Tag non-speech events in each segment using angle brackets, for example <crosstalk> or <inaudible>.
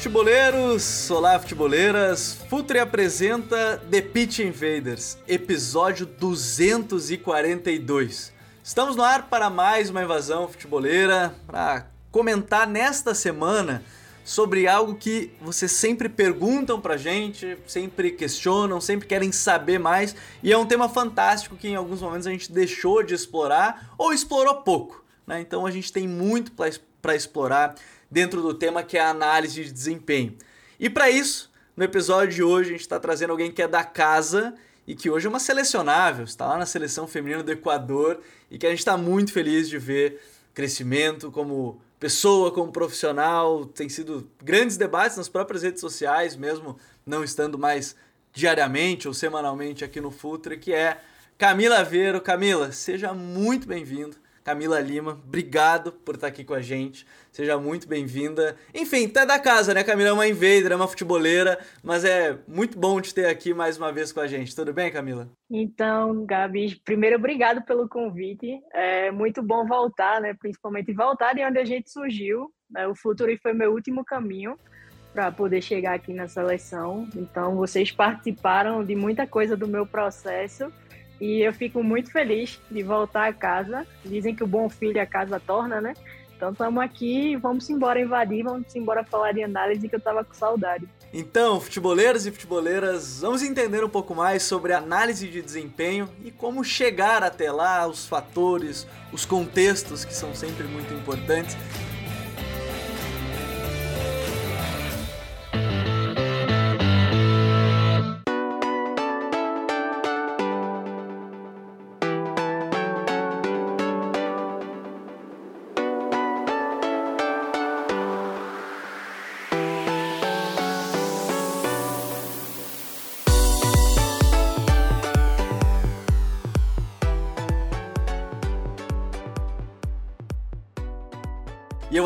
Futeboleiros! Olá, futeboleiras! Futre apresenta The Pitch Invaders, episódio 242. Estamos no ar para mais uma invasão futeboleira, para comentar nesta semana sobre algo que vocês sempre perguntam pra gente, sempre questionam, sempre querem saber mais, e é um tema fantástico que em alguns momentos a gente deixou de explorar ou explorou pouco, né? Então a gente tem muito para explorar dentro do tema que é a análise de desempenho. E para isso, no episódio de hoje, a gente está trazendo alguém que é da casa e que hoje é uma selecionável, está lá na seleção feminina do Equador e que a gente está muito feliz de ver crescimento como pessoa, como profissional. Tem sido grandes debates nas próprias redes sociais, mesmo não estando mais diariamente ou semanalmente aqui no Futre, que é Camila Veiro. Camila, seja muito bem-vindo. Camila Lima, obrigado por estar aqui com a gente. Seja muito bem-vinda. Enfim, tá da casa, né? Camila é uma invader, é uma futeboleira, mas é muito bom te ter aqui mais uma vez com a gente. Tudo bem, Camila? Então, Gabi, primeiro obrigado pelo convite. É muito bom voltar, né? Principalmente voltar de onde a gente surgiu. Né? O Futuro foi meu último caminho para poder chegar aqui na seleção. Então, vocês participaram de muita coisa do meu processo e eu fico muito feliz de voltar a casa. Dizem que o bom filho a casa torna, né? Então estamos aqui, vamos embora invadir, vamos embora falar de análise que eu tava com saudade. Então, futeboleiros e futeboleiras, vamos entender um pouco mais sobre análise de desempenho e como chegar até lá, os fatores, os contextos que são sempre muito importantes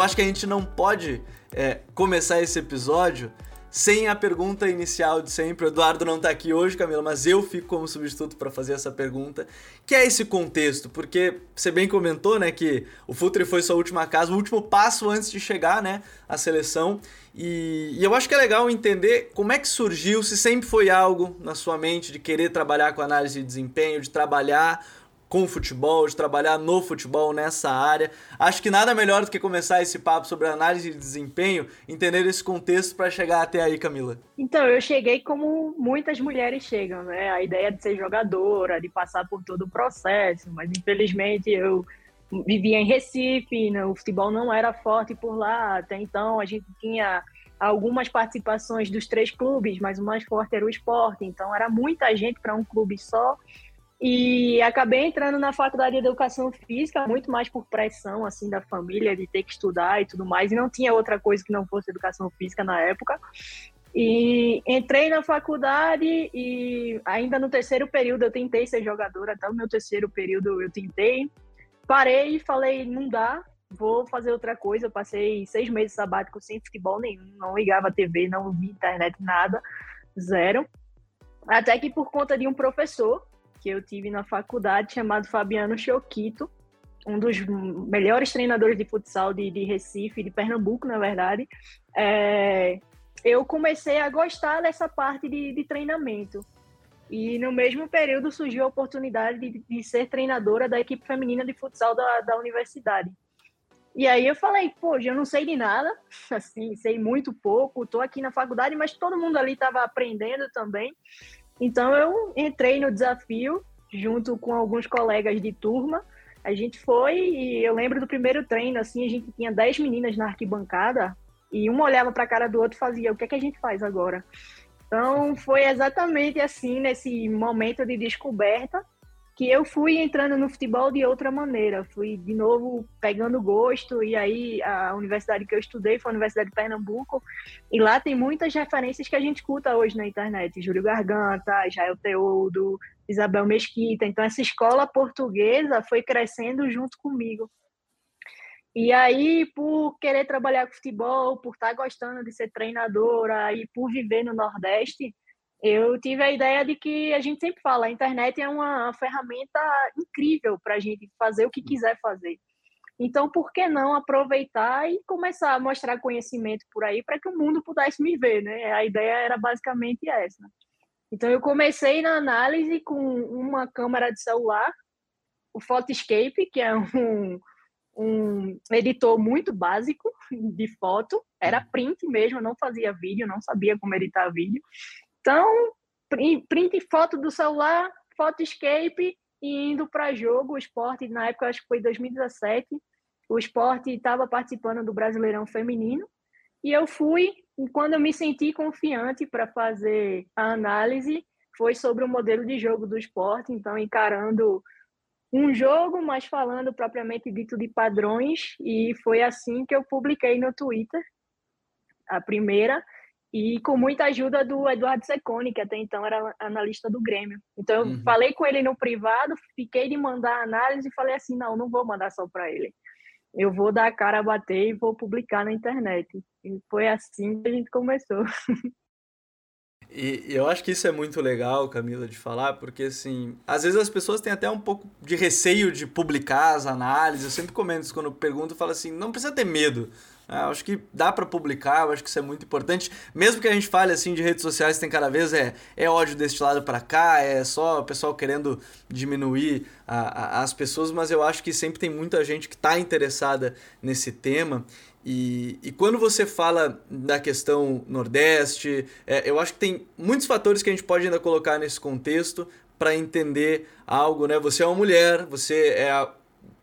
acho que a gente não pode é, começar esse episódio sem a pergunta inicial de sempre. O Eduardo não está aqui hoje, Camila, mas eu fico como substituto para fazer essa pergunta, que é esse contexto, porque você bem comentou, né, que o Futre foi sua última casa, o último passo antes de chegar, né, à seleção. E, e eu acho que é legal entender como é que surgiu, se sempre foi algo na sua mente de querer trabalhar com análise de desempenho, de trabalhar com o futebol, de trabalhar no futebol nessa área. Acho que nada melhor do que começar esse papo sobre análise de desempenho, entender esse contexto para chegar até aí, Camila. Então, eu cheguei como muitas mulheres chegam, né? A ideia de ser jogadora, de passar por todo o processo, mas infelizmente eu vivia em Recife, né? o futebol não era forte por lá, até então a gente tinha algumas participações dos três clubes, mas o mais forte era o esporte, então era muita gente para um clube só. E acabei entrando na faculdade de educação física, muito mais por pressão assim da família de ter que estudar e tudo mais, e não tinha outra coisa que não fosse educação física na época. E entrei na faculdade e ainda no terceiro período eu tentei ser jogadora, até o meu terceiro período eu tentei. Parei e falei, não dá, vou fazer outra coisa. Eu passei seis meses sabático sem futebol nenhum, não ligava TV, não vi internet, nada, zero. Até que por conta de um professor que eu tive na faculdade, chamado Fabiano Choquito, um dos melhores treinadores de futsal de, de Recife, de Pernambuco, na verdade. É, eu comecei a gostar dessa parte de, de, treinamento. E no mesmo período surgiu a oportunidade de, de ser treinadora da equipe feminina de futsal da, da universidade. E aí eu falei, pô, eu não sei de nada, <laughs> assim, sei muito pouco, tô aqui na faculdade, mas todo mundo ali estava aprendendo também. Então eu entrei no desafio junto com alguns colegas de turma. A gente foi e eu lembro do primeiro treino, assim, a gente tinha 10 meninas na arquibancada e uma olhava para a cara do outro e fazia: "O que é que a gente faz agora?". Então foi exatamente assim nesse momento de descoberta que eu fui entrando no futebol de outra maneira, fui de novo pegando gosto, e aí a universidade que eu estudei foi a Universidade de Pernambuco, e lá tem muitas referências que a gente escuta hoje na internet, Júlio Garganta, Jael Teodo, Isabel Mesquita, então essa escola portuguesa foi crescendo junto comigo. E aí, por querer trabalhar com futebol, por estar gostando de ser treinadora e por viver no Nordeste, eu tive a ideia de que a gente sempre fala, a internet é uma ferramenta incrível para a gente fazer o que quiser fazer. Então, por que não aproveitar e começar a mostrar conhecimento por aí para que o mundo pudesse me ver, né? A ideia era basicamente essa. Então, eu comecei na análise com uma câmera de celular, o Photoscape, que é um, um editor muito básico de foto, era print mesmo, não fazia vídeo, não sabia como editar vídeo. Então, print foto do celular, Photoscape e indo para jogo. O esporte, na época, acho que foi 2017, o esporte estava participando do Brasileirão Feminino. E eu fui, e quando eu me senti confiante para fazer a análise, foi sobre o modelo de jogo do esporte, então encarando um jogo, mas falando propriamente dito de padrões, e foi assim que eu publiquei no Twitter, a primeira, e com muita ajuda do Eduardo Secone, que até então era analista do Grêmio. Então, eu uhum. falei com ele no privado, fiquei de mandar análise e falei assim: não, não vou mandar só para ele. Eu vou dar a cara a bater e vou publicar na internet. E foi assim que a gente começou. <laughs> E eu acho que isso é muito legal, Camila, de falar, porque assim, às vezes as pessoas têm até um pouco de receio de publicar as análises. Eu sempre comento isso quando eu pergunto, eu falo assim, não precisa ter medo. É, acho que dá para publicar, acho que isso é muito importante. Mesmo que a gente fale assim de redes sociais, tem cada vez é, é ódio deste lado para cá, é só o pessoal querendo diminuir a, a, as pessoas, mas eu acho que sempre tem muita gente que está interessada nesse tema. E, e quando você fala da questão Nordeste, é, eu acho que tem muitos fatores que a gente pode ainda colocar nesse contexto para entender algo, né? Você é uma mulher, você é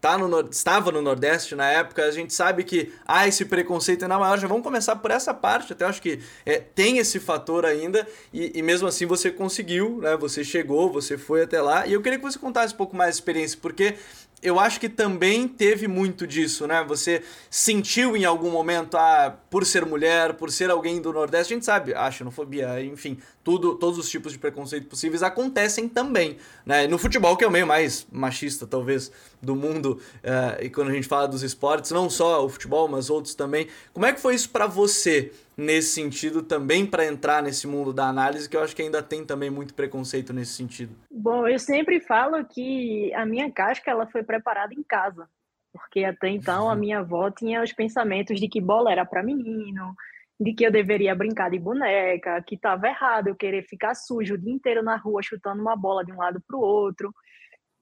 tá no, estava no Nordeste na época, a gente sabe que há esse preconceito ainda maior. Já vamos começar por essa parte, até acho que é, tem esse fator ainda, e, e, mesmo assim você conseguiu, né? Você chegou, você foi até lá. E eu queria que você contasse um pouco mais a experiência, porque eu acho que também teve muito disso, né? Você sentiu em algum momento, ah, por ser mulher, por ser alguém do Nordeste, a gente sabe, a xenofobia, enfim, tudo, todos os tipos de preconceito possíveis acontecem também, né? No futebol, que é o meio mais machista, talvez, do mundo, uh, e quando a gente fala dos esportes, não só o futebol, mas outros também. Como é que foi isso para você? Nesse sentido também para entrar nesse mundo da análise, que eu acho que ainda tem também muito preconceito nesse sentido? Bom, eu sempre falo que a minha casca ela foi preparada em casa, porque até então a minha avó tinha os pensamentos de que bola era para menino, de que eu deveria brincar de boneca, que estava errado eu querer ficar sujo o dia inteiro na rua chutando uma bola de um lado para o outro.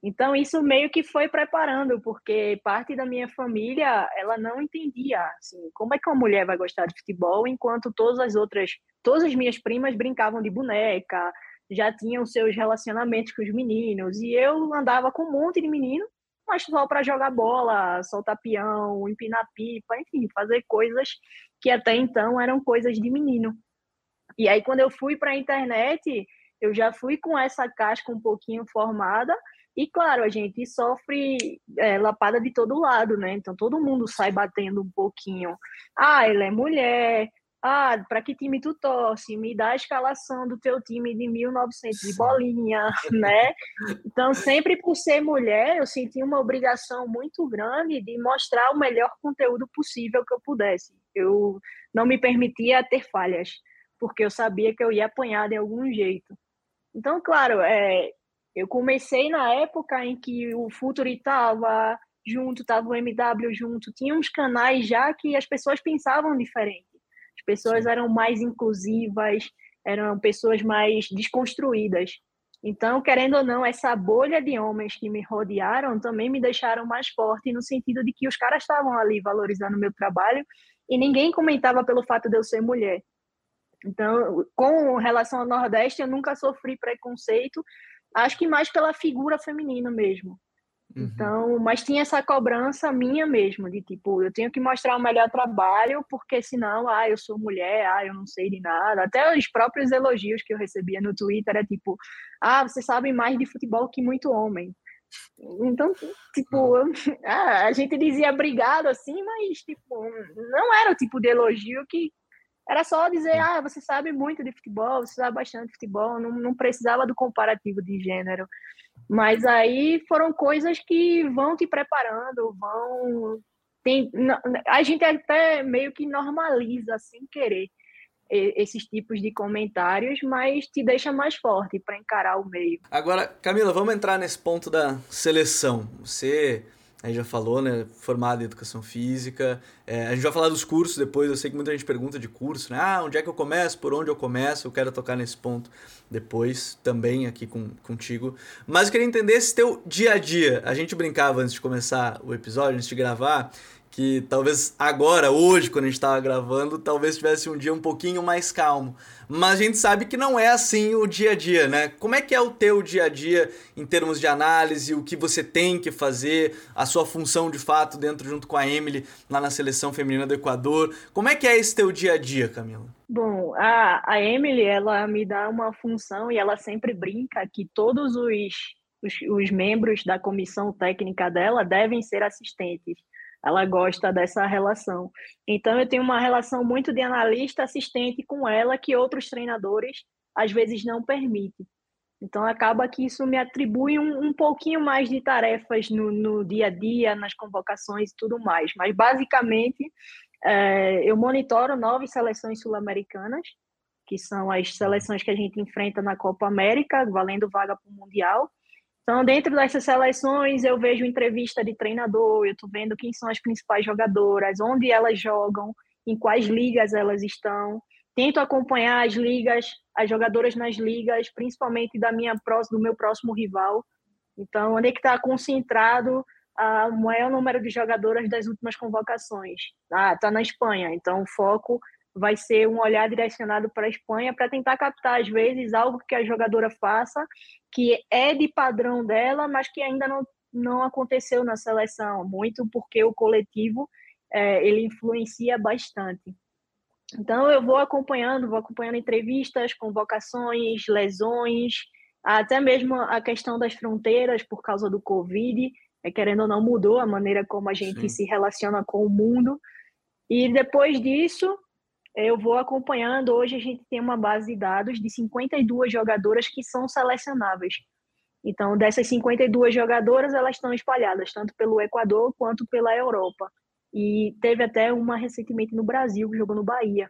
Então isso meio que foi preparando, porque parte da minha família, ela não entendia, assim, como é que uma mulher vai gostar de futebol enquanto todas as outras, todas as minhas primas brincavam de boneca, já tinham seus relacionamentos com os meninos, e eu andava com um monte de menino, mas só para jogar bola, soltar peão, empinar pipa, enfim, fazer coisas que até então eram coisas de menino. E aí quando eu fui para a internet, eu já fui com essa casca um pouquinho formada, e claro, a gente sofre é, lapada de todo lado, né? Então todo mundo sai batendo um pouquinho. Ah, ela é mulher. Ah, para que time tu torce? Me dá a escalação do teu time de 1900 de bolinha, <laughs> né? Então, sempre por ser mulher, eu senti uma obrigação muito grande de mostrar o melhor conteúdo possível que eu pudesse. Eu não me permitia ter falhas, porque eu sabia que eu ia apanhar de algum jeito. Então, claro, é, eu comecei na época em que o Futuri estava junto, estava o MW junto, tinha uns canais já que as pessoas pensavam diferente. As pessoas Sim. eram mais inclusivas, eram pessoas mais desconstruídas. Então, querendo ou não, essa bolha de homens que me rodearam também me deixaram mais forte no sentido de que os caras estavam ali valorizando o meu trabalho e ninguém comentava pelo fato de eu ser mulher. Então, com relação ao Nordeste, eu nunca sofri preconceito, Acho que mais pela figura feminina mesmo. Uhum. Então, mas tinha essa cobrança minha mesmo, de tipo, eu tenho que mostrar o melhor trabalho, porque senão, ah, eu sou mulher, ah, eu não sei de nada. Até os próprios elogios que eu recebia no Twitter é tipo, ah, você sabe mais de futebol que muito homem. Então, tipo, <laughs> ah, a gente dizia obrigado assim, mas tipo, não era o tipo de elogio que era só dizer, ah, você sabe muito de futebol, você sabe bastante de futebol, não, não precisava do comparativo de gênero. Mas aí foram coisas que vão te preparando, vão. Tem, a gente até meio que normaliza sem querer esses tipos de comentários, mas te deixa mais forte para encarar o meio. Agora, Camila, vamos entrar nesse ponto da seleção. Você aí já falou, né? Formado em educação física. É, a gente vai falar dos cursos depois. Eu sei que muita gente pergunta de curso, né? Ah, onde é que eu começo? Por onde eu começo? Eu quero tocar nesse ponto depois também aqui com, contigo. Mas eu queria entender esse teu dia a dia. A gente brincava antes de começar o episódio, antes de gravar, que talvez agora, hoje, quando a gente estava gravando, talvez tivesse um dia um pouquinho mais calmo. Mas a gente sabe que não é assim o dia a dia, né? Como é que é o teu dia a dia em termos de análise, o que você tem que fazer, a sua função de fato dentro junto com a Emily lá na seleção feminina do Equador? Como é que é esse teu dia a dia, Camila? Bom, a, a Emily, ela me dá uma função e ela sempre brinca que todos os, os, os membros da comissão técnica dela devem ser assistentes ela gosta dessa relação. Então, eu tenho uma relação muito de analista-assistente com ela que outros treinadores às vezes não permitem. Então, acaba que isso me atribui um, um pouquinho mais de tarefas no, no, dia a dia, nas convocações e tudo mais. Mas, basicamente, é, eu monitoro nove seleções sul-americanas, que são as seleções que a gente enfrenta na Copa América, valendo vaga para o Mundial. Então, dentro dessas seleções, eu vejo entrevista de treinador, eu estou vendo quem são as principais jogadoras, onde elas jogam, em quais ligas elas estão. Tento acompanhar as ligas, as jogadoras nas ligas, principalmente da minha do meu próximo rival. Então, onde é que está concentrado o maior número de jogadoras das últimas convocações? Ah, está na Espanha. Então, o foco vai ser um olhar direcionado para a Espanha para tentar captar, às vezes, algo que a jogadora faça que é de padrão dela, mas que ainda não, não aconteceu na seleção, muito porque o coletivo é, ele influencia bastante. Então eu vou acompanhando, vou acompanhando entrevistas, convocações, lesões, até mesmo a questão das fronteiras por causa do Covid, é, querendo ou não mudou a maneira como a gente Sim. se relaciona com o mundo. E depois disso, eu vou acompanhando. Hoje a gente tem uma base de dados de 52 jogadoras que são selecionáveis. Então, dessas 52 jogadoras, elas estão espalhadas tanto pelo Equador quanto pela Europa. E teve até uma recentemente no Brasil, que jogou no Bahia.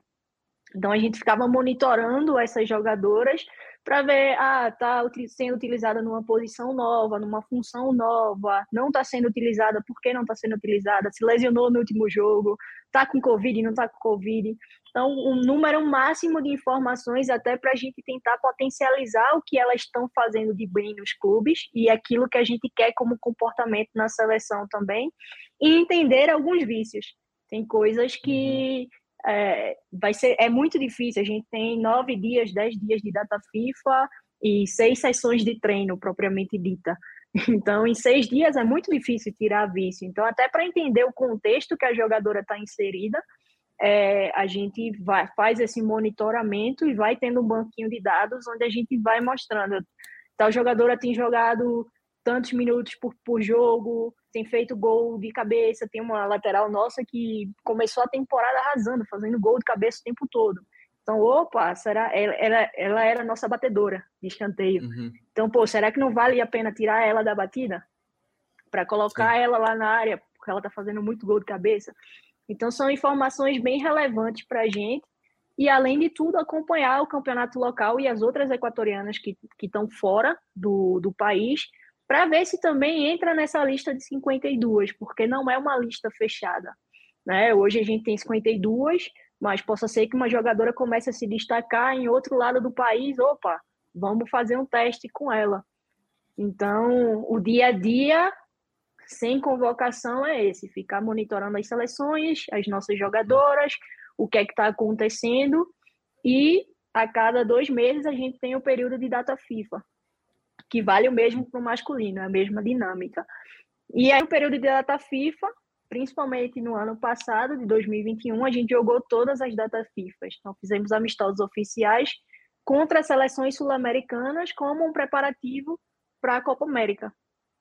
Então, a gente ficava monitorando essas jogadoras para ver, ah, tá sendo utilizada numa posição nova, numa função nova, não está sendo utilizada, por que não está sendo utilizada, se lesionou no último jogo, tá com Covid, não tá com Covid. Então, um número máximo de informações até para a gente tentar potencializar o que elas estão fazendo de bem nos clubes e aquilo que a gente quer como comportamento na seleção também, e entender alguns vícios. Tem coisas que uhum. é, vai ser é muito difícil. A gente tem nove dias, dez dias de data FIFA e seis sessões de treino propriamente dita. <laughs> Então, em seis dias é muito difícil tirar vício. Então, até para entender o contexto que a jogadora está inserida, é, a gente vai, faz esse monitoramento e vai tendo um banquinho de dados onde a gente vai mostrando. Tal jogadora tem jogado tantos minutos por, por jogo, tem feito gol de cabeça, tem uma lateral nossa que começou a temporada arrasando, fazendo gol de cabeça o tempo todo. Então, opa, será ela, ela, ela era nossa batedora de escanteio. Uhum. Então, pô, será que não vale a pena tirar ela da batida? Para colocar Sim. ela lá na área, porque ela tá fazendo muito gol de cabeça. Então, são informações bem relevantes para a gente. E, além de tudo, acompanhar o campeonato local e as outras equatorianas que estão fora do, do país, para ver se também entra nessa lista de 52, porque não é uma lista fechada. Né? Hoje a gente tem 52, mas possa ser que uma jogadora comece a se destacar em outro lado do país. Opa, vamos fazer um teste com ela. Então, o dia a dia sem convocação é esse: ficar monitorando as seleções, as nossas jogadoras, o que é que está acontecendo, e a cada dois meses a gente tem o período de data FIFA, que vale o mesmo para o masculino, é a mesma dinâmica. E aí, no período de data FIFA, principalmente no ano passado, de 2021, a gente jogou todas as datas FIFA. Então, fizemos amistosos oficiais contra seleções sul-americanas como um preparativo para a Copa América.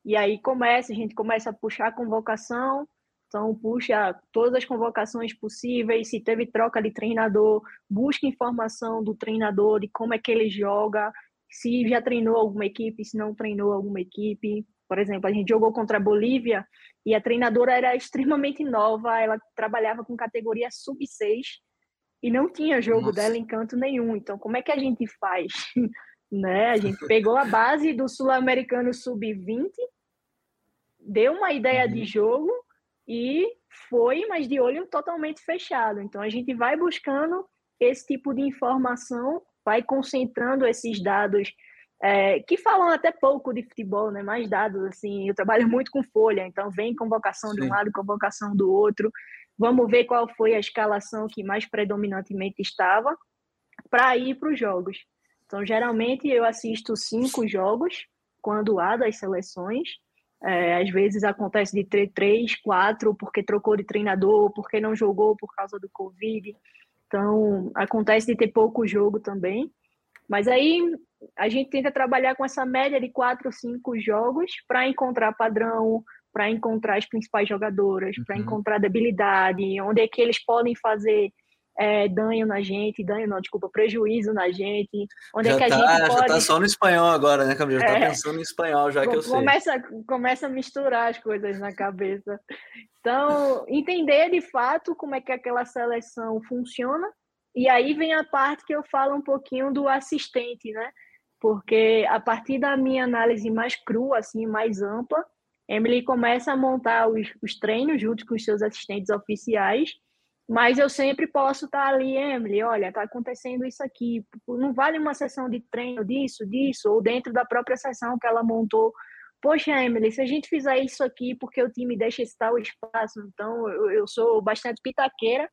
E aí começa, a gente começa a puxar a convocação, então puxa todas as convocações possíveis, se teve troca de treinador, busca informação do treinador de como é que ele joga, se já treinou alguma equipe, se não treinou alguma equipe. Por exemplo, a gente jogou contra a Bolívia e a treinadora era extremamente nova, ela trabalhava com categoria sub-6 e não tinha jogo Nossa. dela em canto nenhum. Então, como é que a gente faz? <laughs> né? A gente pegou a base do sul-americano sub-20, deu uma ideia uhum. de jogo e foi, mas de olho totalmente fechado. Então, a gente vai buscando esse tipo de informação, vai concentrando esses dados é, que falam até pouco de futebol, né? Mais dados, assim, eu trabalho muito com folha, então vem convocação Sim. de um lado, convocação do outro. Vamos ver qual foi a escalação que mais predominantemente estava para ir para os jogos. Então, geralmente eu assisto cinco jogos quando há das seleções. É, às vezes acontece de ter três, quatro, porque trocou de treinador, porque não jogou por causa do Covid. Então, acontece de ter pouco jogo também. Mas aí a gente tenta trabalhar com essa média de quatro, cinco jogos para encontrar padrão, para encontrar as principais jogadoras, uhum. para encontrar debilidade, onde é que eles podem fazer é, danho na gente, danho não, desculpa, prejuízo na gente, onde já é que a tá, gente pode... Já tá só no espanhol agora, né, Camila? Já tá é, tá pensando em espanhol, já que eu começa, sei. Começa a misturar as coisas na cabeça. Então, entender de fato como é que aquela seleção funciona, e aí vem a parte que eu falo um pouquinho do assistente, né? Porque a partir da minha análise mais crua, assim, mais ampla, Emily começa a montar os, os treinos junto com os seus assistentes oficiais, mas eu sempre posso estar ali, Emily, olha, está acontecendo isso aqui, não vale uma sessão de treino disso, disso, ou dentro da própria sessão que ela montou. Poxa, Emily, se a gente fizer isso aqui porque o time deixa esse tal espaço, então eu, eu sou bastante pitaqueira,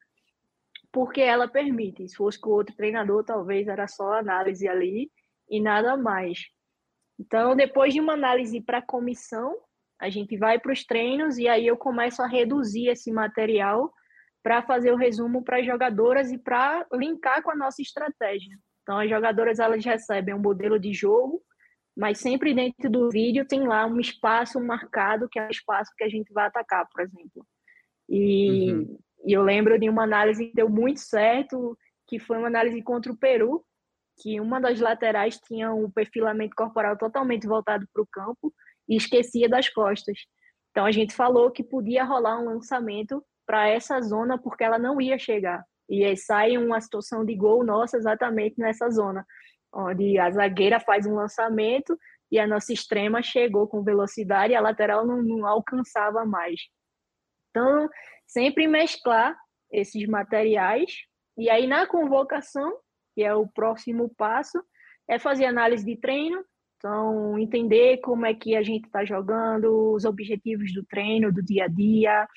porque ela permite. Se fosse com outro treinador, talvez era só análise ali e nada mais. Então, depois de uma análise para comissão, a gente vai para os treinos e aí eu começo a reduzir esse material para fazer o resumo para as jogadoras e para linkar com a nossa estratégia. Então, as jogadoras elas recebem um modelo de jogo, mas sempre dentro do vídeo tem lá um espaço marcado, que é o espaço que a gente vai atacar, por exemplo. E, uhum. e eu lembro de uma análise que deu muito certo, que foi uma análise contra o Peru, que uma das laterais tinha um perfilamento corporal totalmente voltado para o campo e esquecia das costas. Então a gente falou que podia rolar um lançamento para essa zona porque ela não ia chegar. E aí sai uma situação de gol nossa exatamente nessa zona, onde a zagueira faz um lançamento e a nossa extrema chegou com velocidade e a lateral não, não alcançava mais. Então, sempre mesclar esses materiais e aí na convocação, que é o próximo passo, é fazer análise de treino, então entender como é que a gente está jogando, os objetivos do treino, do dia a dia,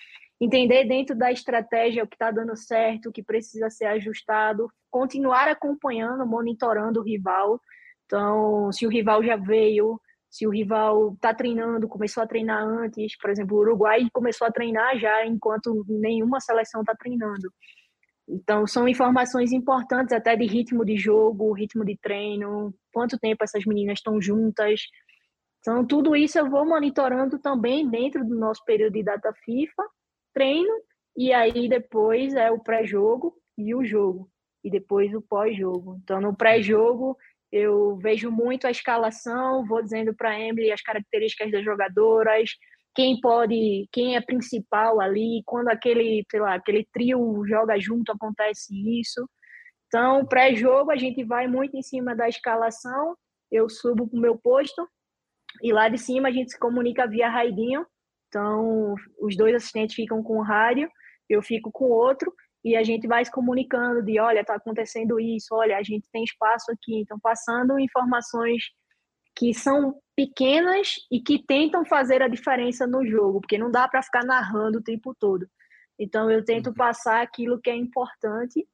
entender dentro da estratégia o que está dando certo, o que precisa ser ajustado, continuar acompanhando, monitorando o rival. Então, se o rival já veio, se o rival está treinando, começou a treinar antes, por exemplo, o Uruguai começou a treinar já enquanto nenhuma seleção está treinando. Então, são informações importantes até de ritmo de jogo, ritmo de treino, quanto tempo essas meninas estão juntas. Então, tudo isso eu vou monitorando também dentro do nosso período de data FIFA treino e aí depois é o pré-jogo e o jogo e depois o pós-jogo. Então no pré-jogo eu vejo muito a escalação, vou dizendo para a Emily as características das jogadoras, quem pode, quem é principal ali, quando aquele, sei lá, aquele trio joga junto acontece isso. Então, pré-jogo a gente vai muito em cima da escalação, eu subo para o meu posto e lá de cima a gente se comunica via raidinho então, os dois assistentes ficam com o rádio, eu fico com o outro, e a gente vai se comunicando de, olha, está acontecendo isso, olha, a gente tem espaço aqui. Então, passando informações que são pequenas e que tentam fazer a diferença no jogo, porque não dá para ficar narrando o tempo todo. Então, eu tento uhum. passar aquilo que é importante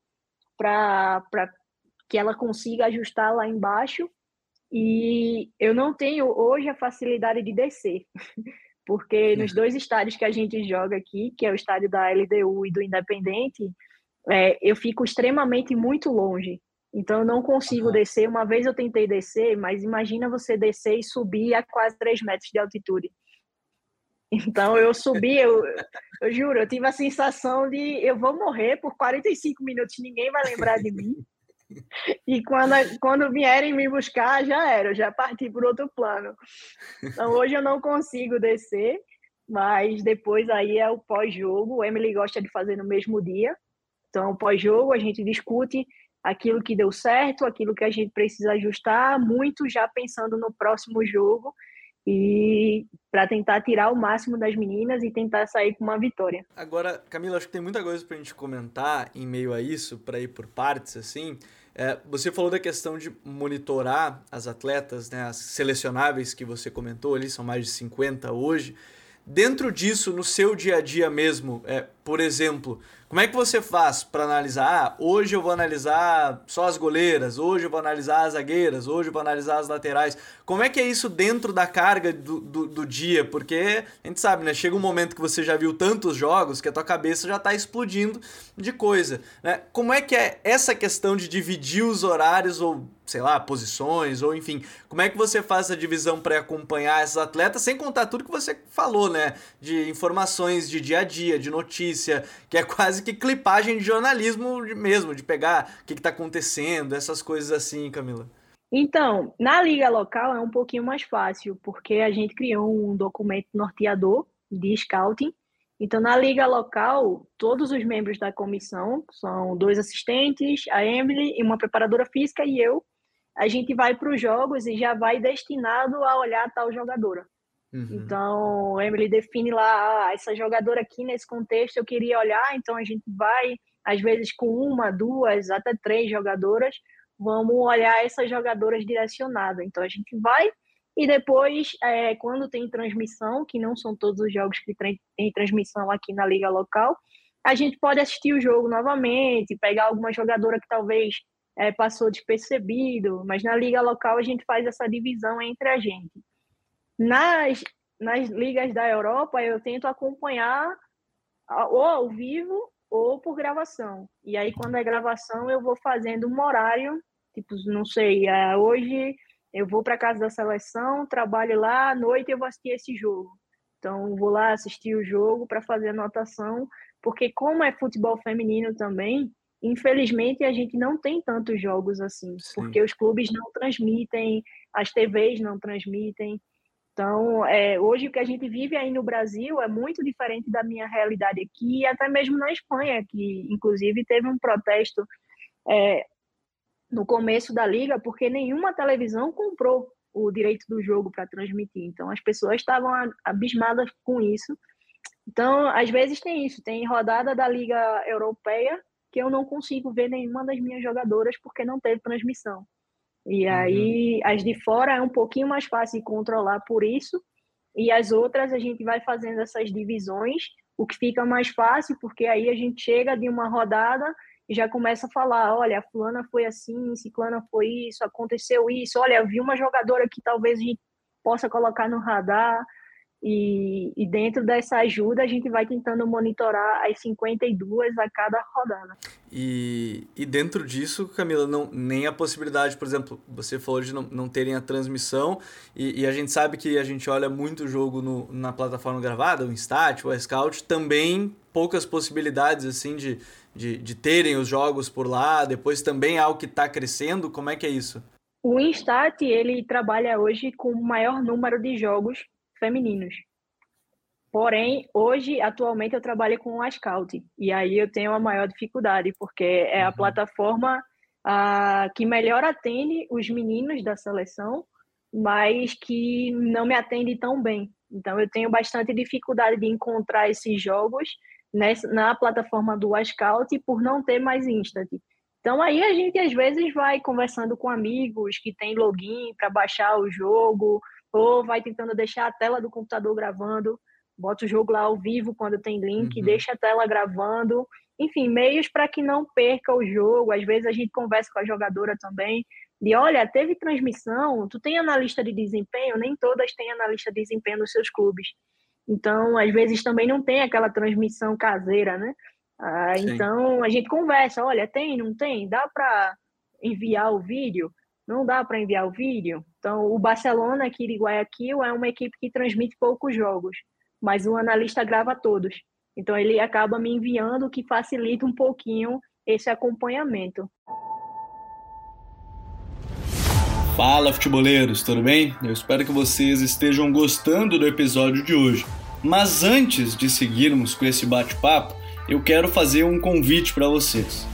para que ela consiga ajustar lá embaixo. E eu não tenho hoje a facilidade de descer. <laughs> porque nos dois estádios que a gente joga aqui, que é o estádio da LDU e do Independente, é, eu fico extremamente muito longe. Então eu não consigo uhum. descer. Uma vez eu tentei descer, mas imagina você descer e subir a quase 3 metros de altitude. Então eu subi, eu, eu juro, eu tive a sensação de eu vou morrer por 45 minutos, ninguém vai lembrar de mim. <laughs> E quando, quando vierem me buscar, já era, já parti por outro plano. Então hoje eu não consigo descer, mas depois aí é o pós-jogo. O Emily gosta de fazer no mesmo dia. Então, pós-jogo, a gente discute aquilo que deu certo, aquilo que a gente precisa ajustar, muito já pensando no próximo jogo e para tentar tirar o máximo das meninas e tentar sair com uma vitória. Agora, Camila, acho que tem muita coisa para a gente comentar em meio a isso, para ir por partes assim. É, você falou da questão de monitorar as atletas, né, as selecionáveis que você comentou ali, são mais de 50 hoje. Dentro disso, no seu dia a dia mesmo, é, por exemplo, como é que você faz para analisar? Ah, hoje eu vou analisar só as goleiras, hoje eu vou analisar as zagueiras, hoje eu vou analisar as laterais. Como é que é isso dentro da carga do, do, do, dia? Porque a gente sabe, né? Chega um momento que você já viu tantos jogos que a tua cabeça já está explodindo de coisa. Né? Como é que é essa questão de dividir os horários ou sei lá, posições, ou enfim, como é que você faz a divisão para acompanhar esses atletas, sem contar tudo que você falou, né? De informações de dia a dia, de notícia, que é <laughs> quase que clipagem de jornalismo mesmo, de pegar o que, está acontecendo, essas coisas assim, Camila. Então, na liga local é um pouquinho mais fácil, porque a gente criou um documento norteador de scouting. Então, na liga local, todos os membros da comissão, são dois assistentes, a Emily e uma preparadora física e eu, a gente vai para os jogos e já vai destinado a olhar tal jogadora. Uhum. Então, Emily define lá, ah, essa jogadora aqui nesse contexto eu queria olhar, então a gente vai, às vezes, com uma, duas, até três jogadoras, vamos olhar essas jogadoras direcionadas. Então, a gente vai e depois, é, quando tem transmissão, que não são todos os jogos que tem transmissão aqui na liga local, a gente pode assistir o jogo novamente, pegar alguma jogadora que talvez é, passou despercebido, mas na liga local a gente faz essa divisão entre a gente. Nas, nas ligas da Europa, eu tento acompanhar ou ao vivo ou por gravação. E aí, quando é gravação, eu vou fazendo um horário, tipo, não sei, é, hoje eu vou para casa da seleção, trabalho lá, à noite eu vou assistir esse jogo. Então, vou lá assistir o jogo para fazer anotação, porque como é futebol feminino também, infelizmente a gente não tem tantos jogos assim, Sim. porque os clubes não transmitem, as TVs não transmitem. Então, é, hoje o que a gente vive aí no Brasil é muito diferente da minha realidade aqui, até mesmo na Espanha, que inclusive teve um protesto é, no começo da liga, porque nenhuma televisão comprou o direito do jogo para transmitir. Então, as pessoas estavam abismadas com isso. Então, às vezes tem isso, tem rodada da Liga Europeia que eu não consigo ver nenhuma das minhas jogadoras porque não teve transmissão. E uhum. aí as de fora é um pouquinho mais fácil de controlar por isso, e as outras a gente vai fazendo essas divisões, o que fica mais fácil, porque aí a gente chega de uma rodada e já começa a falar, olha, a fulana foi assim, ciclana foi isso, aconteceu isso, olha, vi uma jogadora que talvez a gente possa colocar no radar, e, e, dentro dessa ajuda, a gente vai tentando monitorar as 52 a cada rodada. E, e dentro disso, Camila, não, nem a possibilidade, por exemplo, você falou de não, não terem a transmissão, e, e a gente sabe que a gente olha muito jogo no, na plataforma gravada, o Instat, o Scout, também poucas possibilidades assim de, de, de terem os jogos por lá, depois também algo que está crescendo, como é que é isso? O Instat, ele trabalha hoje com o maior número de jogos femininos. Porém, hoje, atualmente, eu trabalho com a Scout. E aí eu tenho a maior dificuldade, porque é a uhum. plataforma a, que melhor atende os meninos da seleção, mas que não me atende tão bem. Então, eu tenho bastante dificuldade de encontrar esses jogos nessa, na plataforma do Scout por não ter mais Instant. Então, aí a gente, às vezes, vai conversando com amigos que têm login para baixar o jogo, ou vai tentando deixar a tela do computador gravando, bota o jogo lá ao vivo quando tem link, uhum. deixa a tela gravando, enfim, meios para que não perca o jogo. Às vezes a gente conversa com a jogadora também, de olha, teve transmissão, tu tem analista de desempenho, nem todas têm analista de desempenho nos seus clubes. Então, às vezes também não tem aquela transmissão caseira, né? Ah, então a gente conversa, olha, tem, não tem, dá para enviar o vídeo? Não dá para enviar o vídeo? Então, o Barcelona aqui de Guayaquil é uma equipe que transmite poucos jogos, mas o analista grava todos. Então, ele acaba me enviando, o que facilita um pouquinho esse acompanhamento. Fala, futeboleiros, tudo bem? Eu espero que vocês estejam gostando do episódio de hoje. Mas antes de seguirmos com esse bate-papo, eu quero fazer um convite para vocês.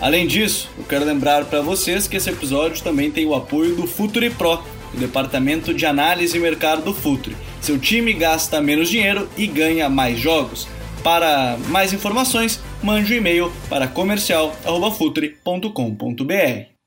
Além disso, eu quero lembrar para vocês que esse episódio também tem o apoio do Futuri Pro, o departamento de análise e mercado do Futuri. Seu time gasta menos dinheiro e ganha mais jogos. Para mais informações, mande um e-mail para comercial@futuri.com.br.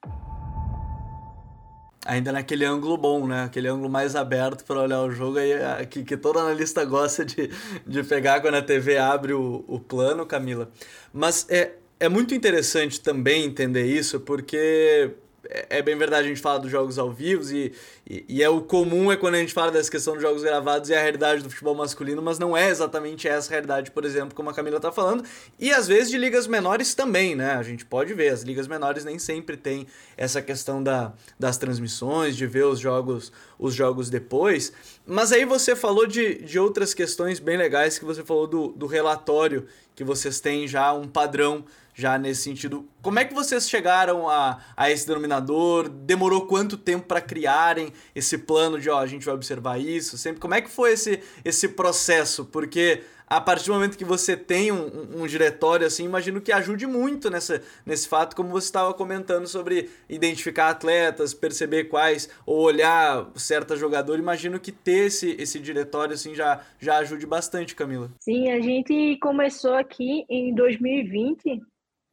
Ainda naquele ângulo bom, né? Aquele ângulo mais aberto para olhar o jogo aí, que, que todo analista gosta de, de pegar quando a TV abre o, o plano, Camila. Mas é, é muito interessante também entender isso, porque é, é bem verdade, a gente fala dos jogos ao vivo e, e, e, é o comum é quando a gente fala dessa questão dos jogos gravados e a realidade do futebol masculino, mas não é exatamente essa realidade, por exemplo, como a Camila tá falando, e às vezes de ligas menores também, né? A gente pode ver, as ligas menores nem sempre tem essa questão da, das transmissões, de ver os jogos, os jogos depois, mas aí você falou de, de outras questões bem legais, que você falou do, do relatório, que vocês têm já um padrão já nesse sentido. Como é que vocês chegaram a, a esse denominador? Demorou quanto tempo para criarem esse plano de, ó, a gente vai observar isso? Sempre como é que foi esse, esse processo? Porque a partir do momento que você tem um, um, diretório assim, imagino que ajude muito nessa, nesse fato, como você estava comentando sobre identificar atletas, perceber quais, ou olhar certa jogador, imagino que ter esse, esse diretório assim já, já ajude bastante, Camila. Sim, a gente começou aqui em 2020,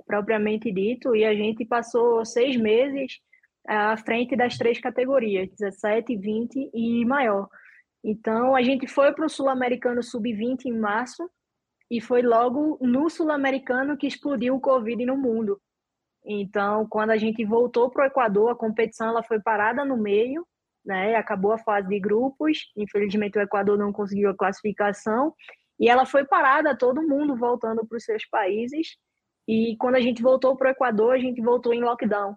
propriamente dito, e a gente passou seis meses à frente das três categorias, 17, 20 e maior. Então, a gente foi para o Sul-Americano Sub-20 em março, e foi logo no Sul-Americano que explodiu o Covid no mundo. Então, quando a gente voltou para o Equador, a competição ela foi parada no meio, né? Acabou a fase de grupos. Infelizmente, o Equador não conseguiu a classificação e ela foi parada, todo mundo voltando para os seus países. E quando a gente voltou para o Equador, a gente voltou em lockdown.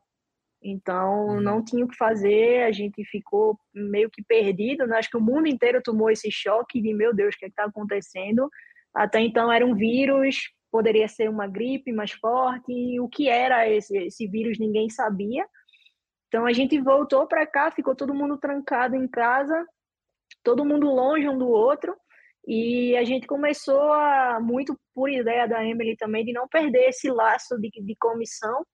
Então, uhum. não tinha o que fazer, a gente ficou meio que perdido. Né? Acho que o mundo inteiro tomou esse choque de, meu Deus, o que é está acontecendo? Até então era um vírus, poderia ser uma gripe mais forte. E o que era esse, esse vírus ninguém sabia. Então, a gente voltou para cá, ficou todo mundo trancado em casa, todo mundo longe um do outro. E a gente começou a, muito por ideia da Emily também, de não perder esse laço de, de comissão,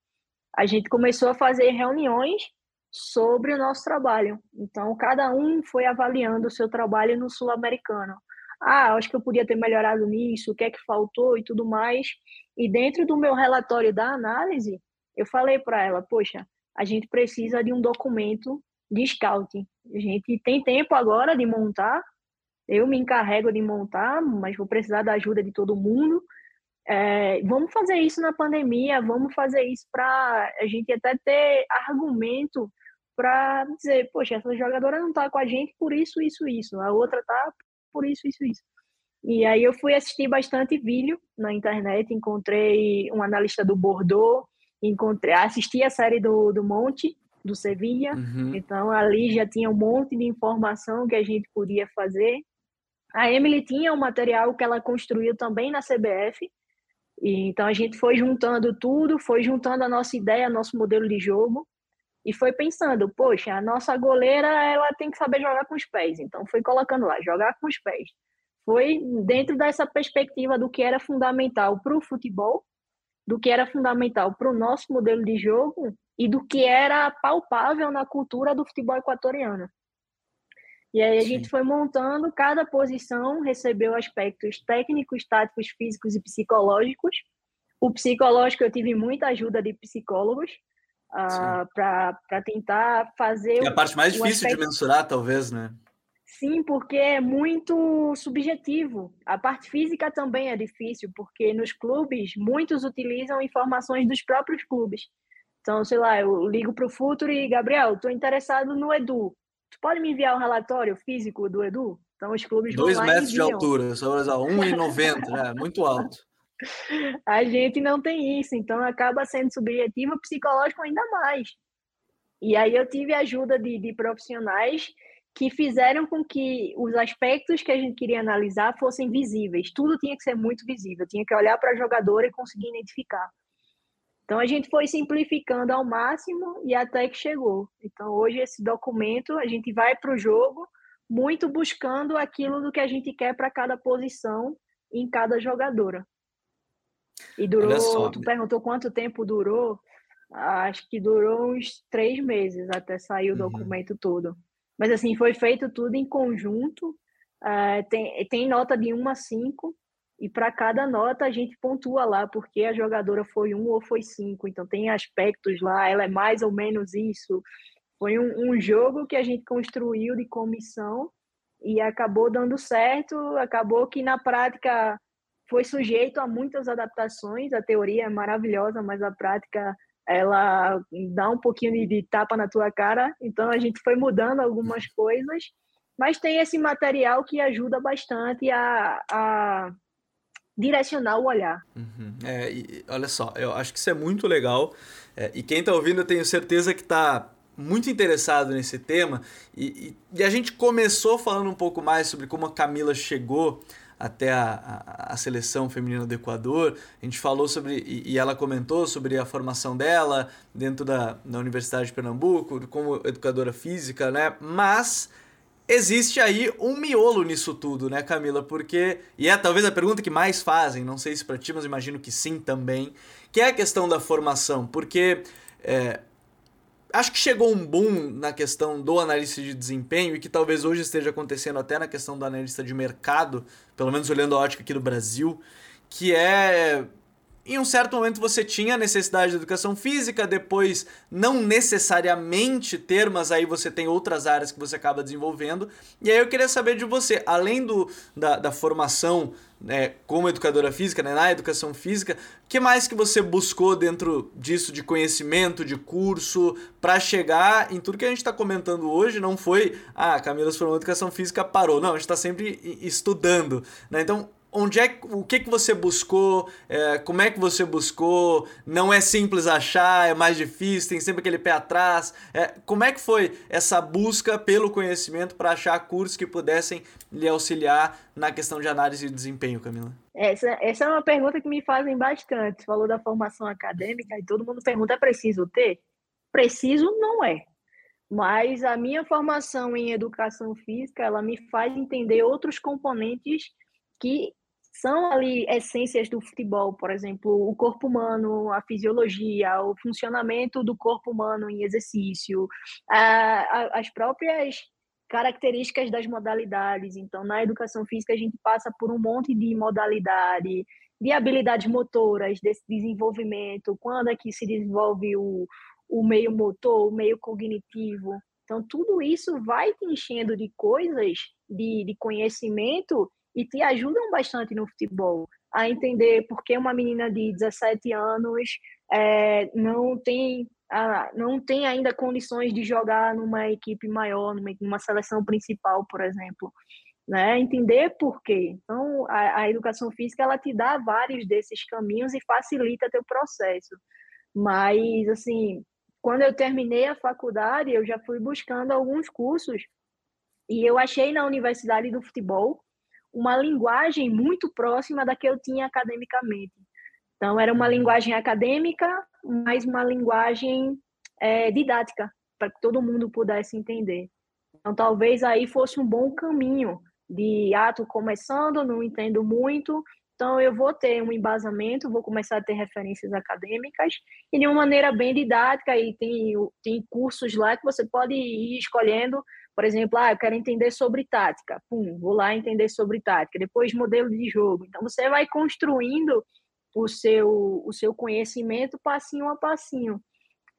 a gente começou a fazer reuniões sobre o nosso trabalho. Então, cada um foi avaliando o seu trabalho no Sul-Americano. Ah, acho que eu podia ter melhorado nisso, o que é que faltou e tudo mais. E dentro do meu relatório da análise, eu falei para ela, poxa, a gente precisa de um documento de scouting. A gente tem tempo agora de montar, eu me encarrego de montar, mas vou precisar da ajuda de todo mundo. É, vamos fazer isso na pandemia, vamos fazer isso para a gente até ter argumento para dizer, poxa, essa jogadora não está com a gente por isso, isso, isso, a outra tá por isso, isso, isso. E aí eu fui assistir bastante vídeo na internet, encontrei um analista do Bordeaux, encontrei, assisti a série do, do Monte, do Sevilha, uhum. então ali já tinha um monte de informação que a gente podia fazer. A Emily tinha um material que ela construiu também na CBF, e, então a gente foi juntando tudo, foi juntando a nossa ideia, nosso modelo de jogo, e foi pensando, poxa, a nossa goleira ela tem que saber jogar com os pés, então foi colocando lá, jogar com os pés. Foi dentro dessa perspectiva do que era fundamental para o futebol, do que era fundamental para o nosso modelo de jogo e do que era palpável na cultura do futebol equatoriano. E aí a Sim. gente foi montando, cada posição recebeu aspectos técnicos, táticos, físicos e psicológicos. O psicológico eu tive muita ajuda de psicólogos uh, ah, para tentar fazer. É a parte mais difícil aspecto... de mensurar, talvez, né? Sim, porque é muito subjetivo. A parte física também é difícil, porque nos clubes muitos utilizam informações dos próprios clubes. Então, sei lá, eu ligo para o Futuro e, Gabriel, estou interessado no Edu. Tu pode me enviar o um relatório físico do Edu? Então, os clubes Dois metros de altura, só usar 1,90, né? muito alto. <laughs> A gente não tem isso, então acaba sendo subjetivo, psicológico ainda mais. E aí eu tive ajuda de, de profissionais que fizeram com que os aspectos que a gente queria analisar fossem visíveis. Tudo tinha que ser muito visível, tinha que olhar para a jogadora e conseguir identificar. Então a gente foi simplificando ao máximo e até que chegou. Então hoje esse documento a gente vai para o jogo muito buscando aquilo do que a gente quer para cada posição em cada jogadora. E durou, tu perguntou quanto tempo durou? Acho que durou uns três meses até sair o uhum. documento todo. Mas assim, foi feito tudo em conjunto. Uh, tem, tem nota de 1 a 5 e para cada nota a gente pontua lá porque a jogadora foi um ou foi cinco. Então tem aspectos lá, ela é mais ou menos isso. Foi um, um jogo que a gente construiu de comissão e acabou dando certo. Acabou que na prática foi sujeito a muitas adaptações. A teoria é maravilhosa, mas a prática ela dá um pouquinho de, tapa na tua cara. Então a gente foi mudando algumas coisas, mas tem esse material que ajuda bastante a, a direcionar o olhar. Uhum. É, e, olha só, eu acho que isso é muito legal. É, e quem está ouvindo, eu tenho certeza que está muito interessado nesse tema. E, e, e, a gente começou falando um pouco mais sobre como a Camila chegou até a, a, a seleção feminina do Equador. A gente falou sobre, e, e, ela comentou sobre a formação dela dentro da, da Universidade de Pernambuco, como educadora física, né? Mas existe aí um miolo nisso tudo, né, Camila? Porque, e é talvez a pergunta que mais fazem, não sei se para ti, mas imagino que sim também, que é a questão da formação, porque é, acho que chegou um boom na questão do analista de desempenho e que talvez hoje esteja acontecendo até na questão do analista de mercado, pelo menos olhando a ótica aqui do Brasil, que é em um certo momento você tinha necessidade de educação física, depois não necessariamente ter, mas aí você tem outras áreas que você acaba desenvolvendo. E aí eu queria saber de você, além do, da, da formação né, como educadora física, né, na educação física, o que mais que você buscou dentro disso de conhecimento, de curso, para chegar em tudo que a gente está comentando hoje? Não foi, ah, Camila se formou em educação física, parou. Não, a gente está sempre estudando. Né? Então, onde é o que, que você buscou, é, como é que você buscou, não é simples achar, é mais difícil, tem sempre aquele pé atrás. É, como é que foi essa busca pelo conhecimento para achar cursos que pudessem lhe auxiliar na questão de análise de desempenho, Camila? Essa, essa é uma pergunta que me fazem bastante. Você falou da formação acadêmica e todo mundo pergunta: é preciso ter? Preciso não é. Mas a minha formação em educação física, ela me faz entender outros componentes que são ali essências do futebol, por exemplo, o corpo humano, a fisiologia, o funcionamento do corpo humano em exercício, a, a, as próprias características das modalidades. Então, na educação física, a gente passa por um monte de modalidade, de habilidades motoras, desse desenvolvimento, quando é que se desenvolve o, o meio motor, o meio cognitivo. Então, tudo isso vai te enchendo de coisas, de, de conhecimento e te ajudam bastante no futebol a entender por que uma menina de 17 anos é, não tem não tem ainda condições de jogar numa equipe maior, numa, numa seleção principal, por exemplo. Né? Entender por quê. Então, a, a, educação física ela te dá vários desses caminhos e facilita teu processo. Mas, assim, quando eu terminei a faculdade, eu já fui buscando alguns cursos e eu achei na Universidade do Futebol uma linguagem muito próxima da que eu tinha academicamente. Então, era uma uhum. linguagem acadêmica, mas uma linguagem é, didática, para que todo mundo pudesse entender. Então, talvez aí fosse um bom caminho de, ah, tô começando, não entendo muito, Então, eu vou ter um embasamento, vou começar a ter referências acadêmicas e de uma maneira bem didática. E tem, tem cursos lá que você pode ir escolhendo. Por exemplo, ah, eu quero entender sobre tática. Pum, vou lá entender sobre tática. Depois, modelo de jogo. Então, você vai construindo o seu, o seu conhecimento passinho a passinho.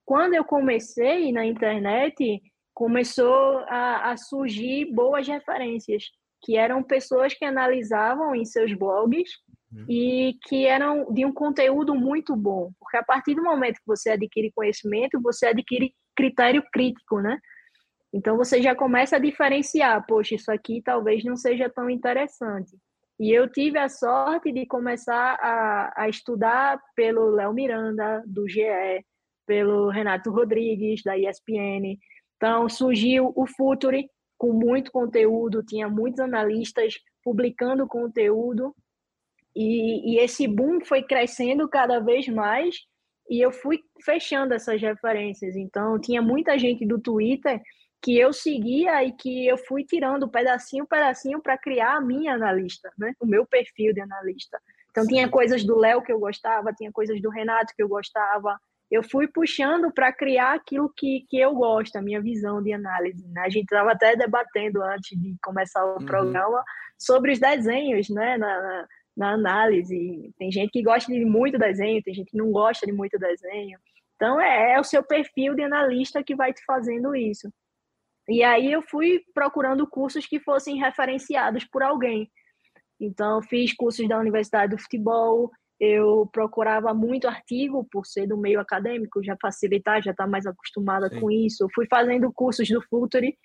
Quando eu comecei na internet, começou a, a surgir boas referências, que eram pessoas que analisavam em seus blogs. E que eram de um conteúdo muito bom, porque a partir do momento que você adquire conhecimento, você adquire critério crítico, né? Então você já começa a diferenciar, poxa, isso aqui talvez não seja tão interessante. E eu tive a sorte de começar a, a estudar pelo Léo Miranda, do GE, pelo Renato Rodrigues, da ESPN, então, surgiu o Futuri com muito conteúdo, tinha muitos analistas publicando conteúdo, e, e esse boom foi crescendo cada vez mais, e eu fui fechando essas referências. Então, tinha muita gente do Twitter que eu seguia e que eu fui tirando pedacinho pedacinho para criar a minha analista, né? O meu perfil de analista. Então tinha coisas do Léo que eu gostava, tinha coisas do Renato que eu gostava, eu fui puxando para criar aquilo que, que eu gosto, a minha visão de análise. Né? A gente estava até debatendo antes de começar o uhum. programa sobre os desenhos, né? Na, na, na, análise. Tem gente que gosta de muito desenho, tem gente que não gosta de muito desenho. Então, é, é o seu perfil de analista que vai te fazendo isso. E aí eu fui procurando cursos que fossem referenciados por alguém. Então, fiz cursos da Universidade do Futebol, eu procurava muito artigo por ser do meio acadêmico, já facilitar, já estar tá mais acostumada Sim. com isso. Eu fui fazendo cursos do Futuri,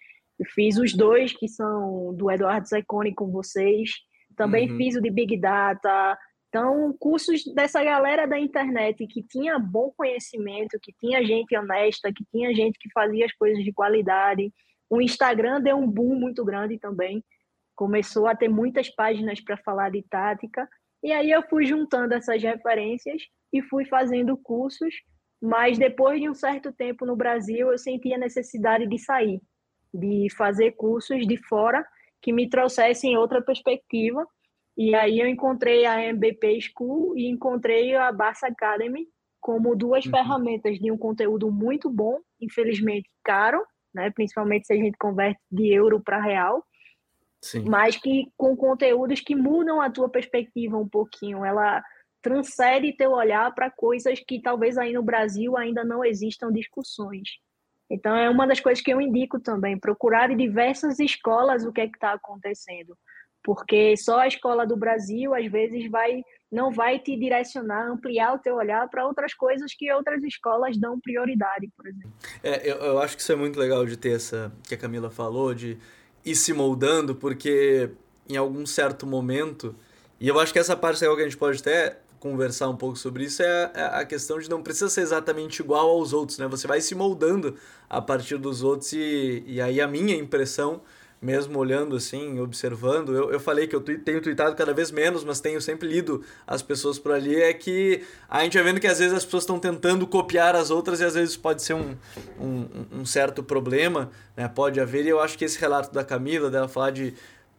fiz os dois que são do Eduardo Zacconi com vocês. Também uhum. fiz o de Big Data. Então, cursos dessa galera da internet que tinha bom conhecimento, que tinha gente honesta, que tinha gente que fazia as coisas de qualidade. O Instagram deu um boom muito grande também. Começou a ter muitas páginas para falar de tática. E aí eu fui juntando essas referências e fui fazendo cursos, mas depois de um certo tempo no Brasil, eu senti a necessidade de sair, de fazer cursos de fora que me trouxessem outra perspectiva. E aí eu encontrei a MBP School e encontrei a Barça Academy como duas uhum. ferramentas de um conteúdo muito bom, infelizmente caro, né? principalmente se a gente converte de euro para real, Sim. mas que com conteúdos que mudam a tua perspectiva um pouquinho. Ela transcende teu olhar para coisas que talvez aí no Brasil ainda não existam discussões. Então é uma das coisas que eu indico também, procurar em diversas escolas o que é que está acontecendo, porque só a escola do Brasil às vezes vai não vai te direcionar, ampliar o teu olhar para outras coisas que outras escolas dão prioridade, por exemplo. É, eu, eu acho que isso é muito legal de ter essa que a Camila falou de ir se moldando, porque em algum certo momento, e eu acho que essa parte é algo que a gente pode até conversar um pouco sobre isso, é, é a questão de não precisa ser exatamente igual aos outros, né? Você vai se moldando a partir dos outros e, e aí a minha impressão mesmo olhando assim, observando, eu, eu falei que eu tenho tweetado cada vez menos, mas tenho sempre lido as pessoas por ali, é que a gente vai vendo que às vezes as pessoas estão tentando copiar as outras e às vezes pode ser um, um, um certo problema, né? Pode haver, e eu acho que esse relato da Camila, dela falar de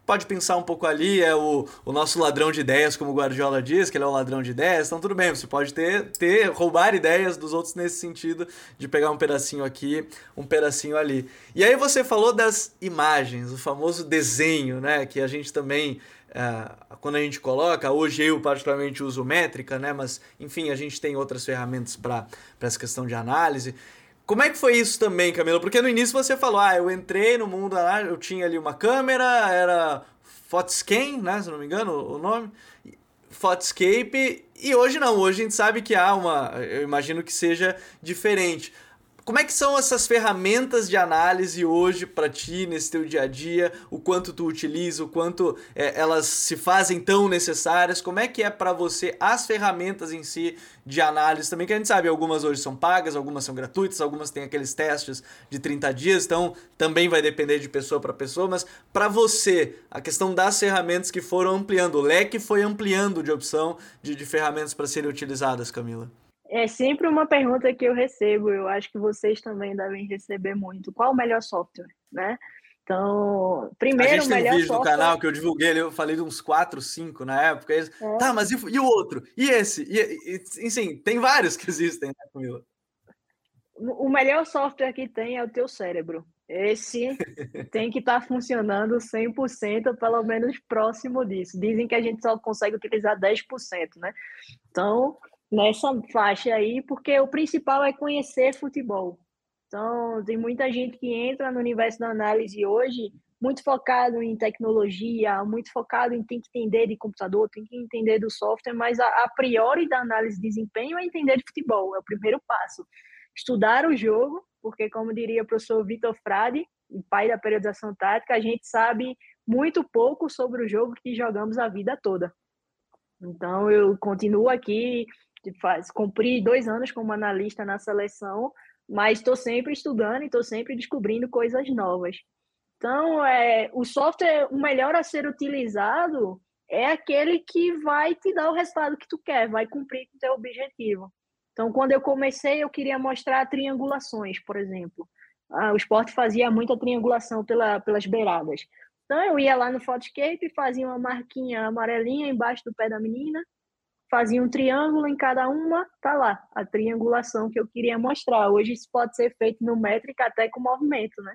pode pensar um pouco ali, é o, o nosso ladrão de ideias, como o Guardiola diz, que ele é o ladrão de ideias, então tudo bem, você pode ter, ter roubar ideias dos outros nesse sentido, de pegar um pedacinho aqui, um pedacinho ali. E aí você falou das imagens, o famoso desenho, né, que a gente também, é, quando a gente coloca, hoje eu particularmente uso métrica, né, mas enfim, a gente tem outras ferramentas para essa questão de análise. Como é que foi isso também, Camila? Porque no início você falou, ah, eu entrei no mundo, eu tinha ali uma câmera, era Photoscan, né, se não me engano o nome, Photoscape, e hoje não, hoje a gente sabe que há uma, eu imagino que seja diferente. Como é que são essas ferramentas de análise hoje para ti, nesse teu dia a dia? O quanto tu utiliza, o quanto é, elas se fazem tão necessárias? Como é que é para você as ferramentas em si de análise também? Que a gente sabe, algumas hoje são pagas, algumas são gratuitas, algumas têm aqueles testes de 30 dias, então também vai depender de pessoa para pessoa. Mas para você, a questão das ferramentas que foram ampliando, o leque foi ampliando de opção de, de ferramentas para serem utilizadas, Camila? É sempre uma pergunta que eu recebo, eu acho que vocês também devem receber muito. Qual o melhor software, né? Então, primeiro, a gente tem um vídeo software... no canal que eu divulguei, eu falei de uns 4, 5 na época. Eles, é. Tá, mas e, e, o outro? E esse? E, e, sim, tem vários que existem, né, Camila? O melhor software que tem é o teu cérebro. Esse <laughs> tem que estar tá funcionando 100%, pelo menos próximo disso. Dizem que a gente só consegue utilizar 10%, né? Então, nessa faixa aí, porque o principal é conhecer futebol. Então, tem muita gente que entra no universo da análise hoje muito focado em tecnologia, muito focado em tem que entender de computador, tem que entender do software, mas a, a priori da análise de desempenho é entender de futebol, é o primeiro passo. Estudar o jogo, porque como diria o professor Vitor Frade, pai da periodização tática, a gente sabe muito pouco sobre o jogo que jogamos a vida toda. Então, eu continuo aqui, faz, cumpri dois anos como analista na seleção, mas estou sempre estudando e estou sempre descobrindo coisas novas. Então, é, o software, o melhor a ser utilizado é aquele que vai te dar o resultado que tu quer, vai cumprir o teu objetivo. Então, quando eu comecei, eu queria mostrar triangulações, por exemplo. Ah, o esporte fazia muita triangulação pela, pelas beiradas. Então, eu ia lá no Photoscape, fazia uma marquinha amarelinha embaixo do pé da menina, fazia um triângulo em cada uma, tá lá, a triangulação que eu queria mostrar. Hoje isso pode ser feito no métrica até com movimento, né?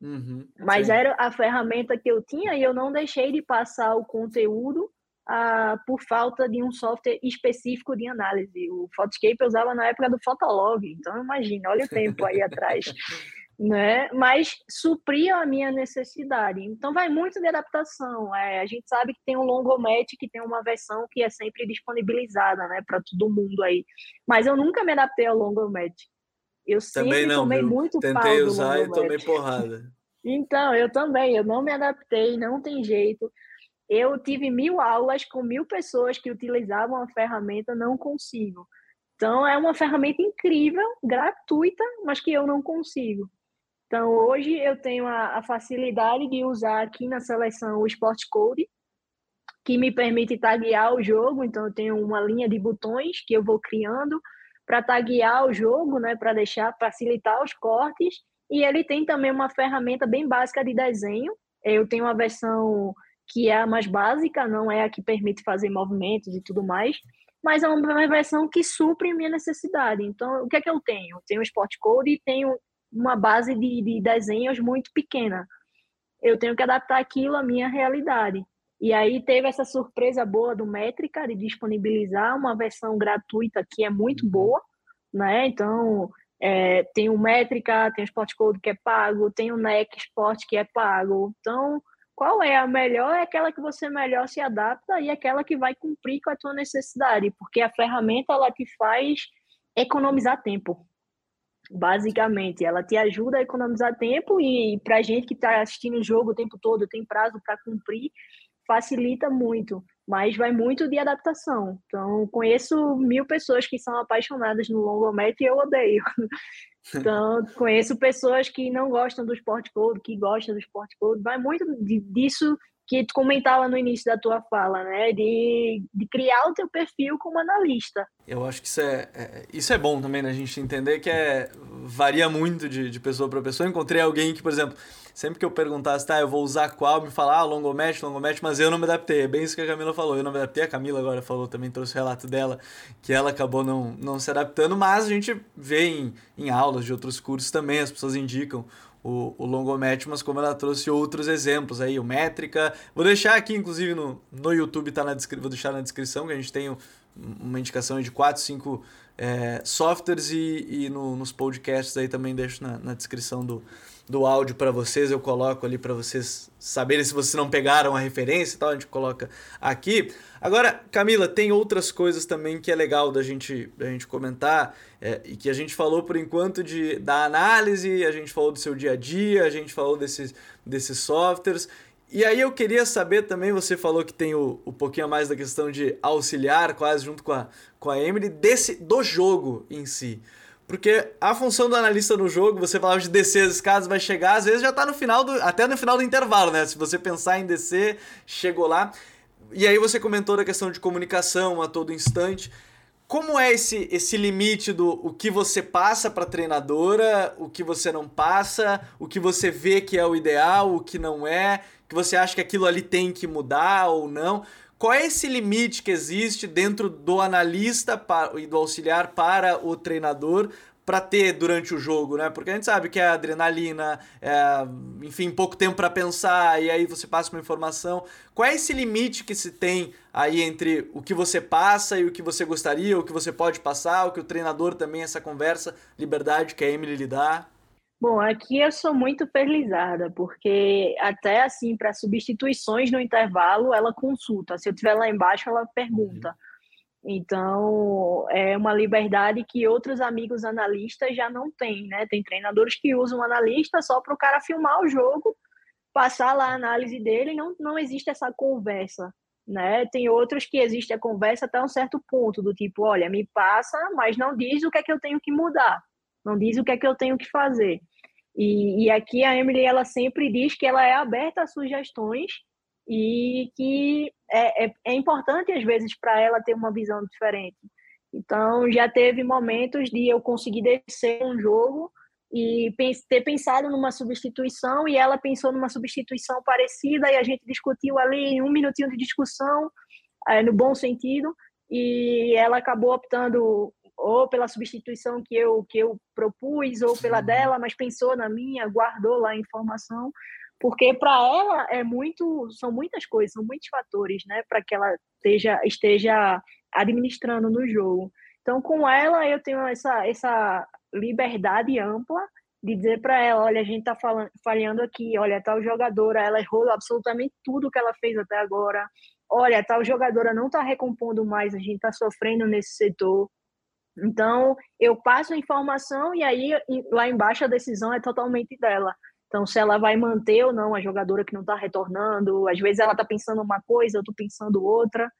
Uhum, Mas sim. era a ferramenta que eu tinha e eu não deixei de passar o conteúdo ah, por falta de um software específico de análise. O Photoscape eu usava na época do Fotolog, então imagina, olha o tempo aí atrás. <laughs> né? Mas supria a minha necessidade. Então vai muito de adaptação. É, a gente sabe que tem um Longomet que tem uma versão que é sempre disponibilizada, né, para todo mundo aí. Mas eu nunca me adaptei ao Longomet. Eu também sempre não, tomei muito Tentei usar e tomei porrada. Então, eu também, eu não me adaptei, não tem jeito. Eu tive mil aulas com mil pessoas que utilizavam a ferramenta, não consigo. Então, é uma ferramenta incrível, gratuita, mas que eu não consigo. Então, hoje eu tenho a, a facilidade de usar aqui na seleção o Sport Code, que me permite taguear o jogo. Então, eu tenho uma linha de botões que eu vou criando para taguear o jogo, né, para deixar facilitar os cortes. E ele tem também uma ferramenta bem básica de desenho. Eu tenho uma versão que é a mais básica, não é a que permite fazer movimentos e tudo mais, mas é uma versão que supre minha necessidade. Então, o que é que eu tenho? Eu tenho o Sport Code e tenho uma base de, de desenhos muito pequena. Eu tenho que adaptar aquilo à minha realidade. E aí teve essa surpresa boa do Métrica de disponibilizar uma versão gratuita que é muito uhum. boa, né? Então, é, tem o Métrica, tem o Sport Code que é pago, tem o NEC Sport que é pago. Então, qual é a melhor? É aquela que você melhor se adapta e aquela que vai cumprir com a tua necessidade, porque a ferramenta ela te faz economizar tempo basicamente. Ela te ajuda a economizar tempo e para gente que está assistindo o jogo o tempo todo, tem prazo para cumprir, facilita muito. Mas vai muito de adaptação. Então, conheço mil pessoas que são apaixonadas no longometro e eu odeio. <laughs> Então, conheço pessoas que não gostam do esporte code, que gostam do esporte code. Vai muito disso que tu comentava no início da tua fala, né? De, de criar o teu perfil como analista. Eu acho que isso é, é isso é bom também, né? A gente entender que é, varia muito de, de pessoa para pessoa. Encontrei alguém que, por exemplo, sempre que eu perguntasse, tá, eu vou usar qual, me falar, ah, longomete, longomete, mas eu não me adaptei. É bem isso que a Camila falou. Eu não me adaptei. A Camila agora falou, também trouxe o relato dela, que ela acabou não, não se adaptando, mas a gente vê em, em aulas de outros cursos também, as pessoas indicam o, o Longomet, mas como ela trouxe outros exemplos aí, o Métrica. Vou deixar aqui, inclusive, no, no YouTube, tá na vou deixar na descrição, que a gente tem uma indicação de 4, 5 é, softwares e, e no, nos podcasts aí também deixo na, na descrição do, do áudio para vocês, eu coloco ali para vocês saberem se vocês não pegaram a referência e tal, a gente coloca aqui. Agora, Camila, tem outras coisas também que é legal da gente, da gente comentar é, e que a gente falou por enquanto de, da análise, a gente falou do seu dia a dia, a gente falou desses, desses softwares. E aí eu queria saber também, você falou que tem o, o pouquinho a mais da questão de auxiliar, quase junto com a, com a Emily, desse, do jogo em si. Porque a função do analista no jogo, você falava de descer as escadas, vai chegar, às vezes já tá no final do. até no final do intervalo, né? Se você pensar em descer, chegou lá. E aí você comentou da questão de comunicação a todo instante. como é esse, esse limite do o que você passa para treinadora, o que você não passa, o que você vê que é o ideal, o que não é, que você acha que aquilo ali tem que mudar ou não? Qual é esse limite que existe dentro do analista e do auxiliar para o treinador para ter durante o jogo, né? Porque a gente sabe que é adrenalina, é, enfim, pouco tempo para pensar e aí você passa uma informação. Qual é esse limite que se tem aí entre o que você passa e o que você gostaria, o que você pode passar, o que o treinador também essa conversa, liberdade que a Emily lhe dá? Bom, aqui eu sou muito felizada, porque até assim, para substituições no intervalo, ela consulta. Se eu estiver lá embaixo, ela pergunta. Uhum. Então, é uma liberdade que outros amigos analistas já não têm, né? Tem treinadores que usam analista só para o cara filmar o jogo, passar lá a análise dele, não, não existe essa conversa, né? Tem outros que existe a conversa até um certo ponto, do tipo, olha, me passa, mas não diz o que é que eu tenho que mudar, não diz o que é que eu tenho que fazer. E, e aqui a Emily, ela sempre diz que ela é aberta a sugestões e que é, é, é importante às vezes para ela ter uma visão diferente. Então já teve momentos de eu conseguir descer um jogo e ter pensado numa substituição e ela pensou numa substituição parecida e a gente discutiu ali um minutinho de discussão é, no bom sentido e ela acabou optando ou pela substituição que eu que eu propus ou pela dela, mas pensou na minha, guardou lá a informação porque para ela é muito, são muitas coisas, são muitos fatores, né, para que ela esteja, esteja administrando no jogo. Então, com ela eu tenho essa, essa liberdade ampla de dizer para ela, olha, a gente está falhando aqui, olha, tal jogadora, ela errou absolutamente tudo que ela fez até agora. Olha, tal jogadora não está recompondo mais, a gente está sofrendo nesse setor. Então, eu passo a informação e aí lá embaixo a decisão é totalmente dela. Então, se ela vai manter ou não a jogadora que não está retornando, às vezes ela está pensando uma coisa, eu estou pensando outra,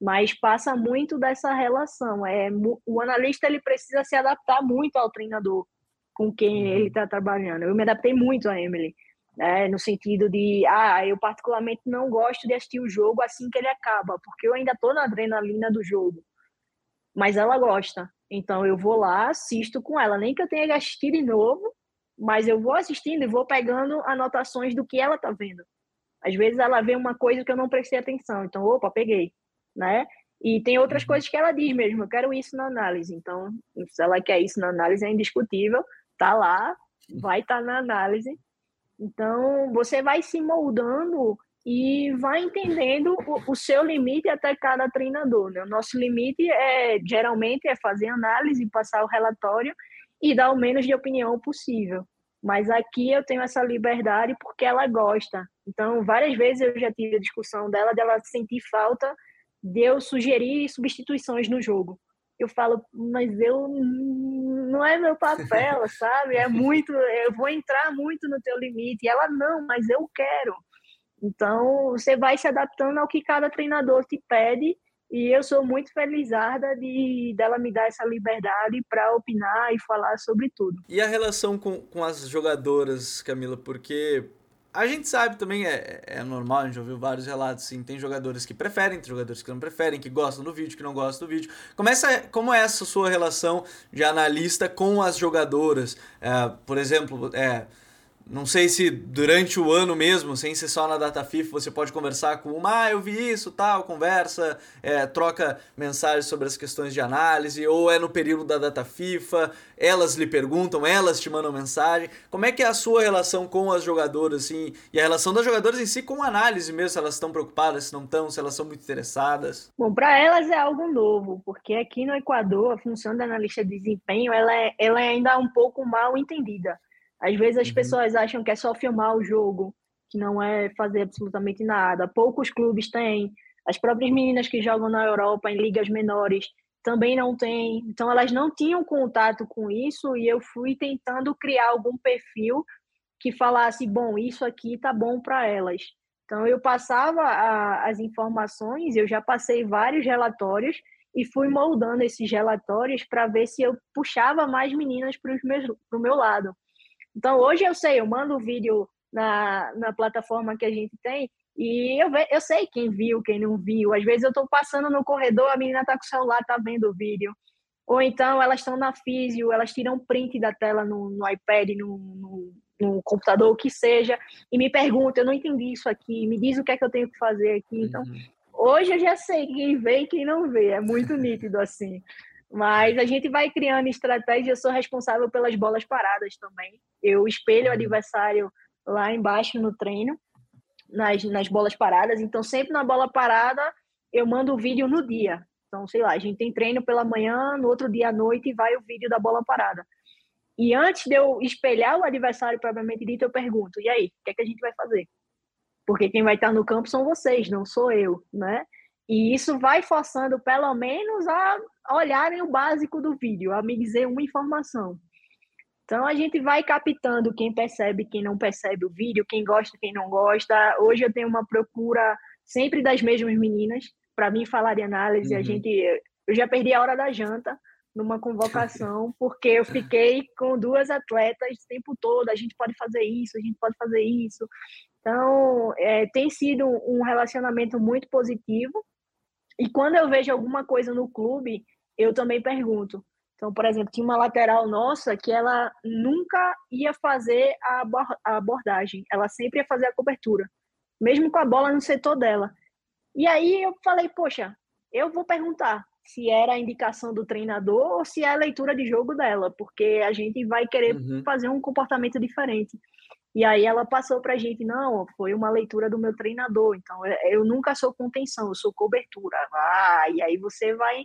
mas passa muito dessa relação. É, o analista ele precisa se adaptar muito ao treinador com quem uhum. ele está trabalhando. Eu me adaptei muito a Emily, né, no sentido de, ah, eu particularmente não gosto de assistir o jogo assim que ele acaba, porque eu ainda estou na adrenalina do jogo. Mas ela gosta. Então eu vou lá, assisto com ela, nem que eu tenha assistir de novo, mas eu vou assistindo e vou pegando anotações do que ela tá vendo. Às vezes ela vê uma coisa que eu não prestei atenção, então, opa, peguei, né? E tem outras uhum. coisas que ela diz mesmo, eu quero isso na análise. Então, se ela quer isso na análise, é indiscutível, tá lá, vai estar tá na análise. Então, você vai se moldando e vai entendendo o, o, seu limite até cada treinador. Né? O nosso limite é geralmente é fazer análise, passar o relatório e dar o menos de opinião possível. Mas aqui eu tenho essa liberdade porque ela gosta. Então, várias vezes eu já tive a discussão dela, dela sentir falta de eu sugerir substituições no jogo. Eu falo, mas eu não é meu papel, <laughs> sabe? É muito, eu vou entrar muito no teu limite. E ela não, mas eu quero. Então, você vai se adaptando ao que cada treinador te pede e eu sou muito felizarda de dela me dar essa liberdade para opinar e falar sobre tudo. E a relação com, com as jogadoras, Camila, porque a gente sabe também, é, é normal, a gente ouviu vários relatos, sim, tem jogadores que preferem, tem jogadores que não preferem, que gostam do vídeo, que não gostam do vídeo. Como, essa, como é essa sua relação de analista com as jogadoras? É, por exemplo, é não sei se durante o ano mesmo, sem ser só na data FIFA, você pode conversar com uma, ah, eu vi isso, tal, conversa, é, troca mensagens sobre as questões de análise, ou é no período da data FIFA, elas lhe perguntam, elas te mandam mensagem. Como é que é a sua relação com as jogadoras, assim, e a relação das jogadoras em si com a análise mesmo, se elas estão preocupadas, se não estão, se elas são muito interessadas? Bom, para elas é algo novo, porque aqui no Equador a função da analista de desempenho ela é, ela é ainda um pouco mal entendida. Às vezes as uhum. pessoas acham que é só filmar o jogo, que não é fazer absolutamente nada. Poucos clubes têm. As próprias meninas que jogam na Europa em ligas menores também não têm. Então elas não tinham contato com isso e eu fui tentando criar algum perfil que falasse, bom, isso aqui tá bom para elas. Então eu passava a, as informações, eu já passei vários relatórios e fui moldando esses relatórios para ver se eu puxava mais meninas para o meu lado. Então, hoje eu sei, eu mando o vídeo na, na plataforma que a gente tem E eu, ve, eu sei quem viu, quem não viu. Às vezes eu estou passando no corredor, a menina está com o celular, está vendo o vídeo. Ou então elas estão na físio, elas tiram print da tela no, no iPad, no, no, no, computador, o que seja, e me perguntam, eu não entendi isso aqui, me diz o que é que eu tenho que fazer aqui. Então, uhum. hoje eu já sei quem vê e quem não vê, é muito nítido assim. Mas a gente vai criando estratégia, eu sou responsável pelas bolas paradas também. Eu espelho o uhum. adversário lá embaixo no treino, nas, nas bolas paradas. Então, sempre na bola parada, eu mando o vídeo no dia. Então, sei lá, a gente tem treino pela manhã, no outro dia à noite vai o vídeo da bola parada. E antes de eu espelhar o adversário propriamente dito, eu pergunto: e aí, o que é que a gente vai fazer? Porque quem vai estar no campo são vocês, não sou eu, né? E isso vai forçando, pelo menos, a olharem o básico do vídeo, a me dizer uma informação. Então a gente vai captando quem percebe, quem não percebe o vídeo, quem gosta, quem não gosta. Hoje eu tenho uma procura sempre das mesmas meninas para mim falar de análise. Uhum. A gente, eu já perdi a hora da janta numa convocação <laughs> porque eu fiquei com duas atletas o tempo todo. A gente pode fazer isso, a gente pode fazer isso. Então é, tem sido um relacionamento muito positivo. E quando eu vejo alguma coisa no clube, eu também pergunto então, por exemplo, tinha uma lateral nossa que ela nunca ia fazer a abordagem, ela sempre ia fazer a cobertura, mesmo com a bola no setor dela. E aí eu falei, poxa, eu vou perguntar se era a indicação do treinador ou se é a leitura de jogo dela, porque a gente vai querer uhum. fazer um comportamento diferente. E aí ela passou para a gente, não, foi uma leitura do meu treinador, então eu nunca sou contenção, eu sou cobertura. Ah, e aí você vai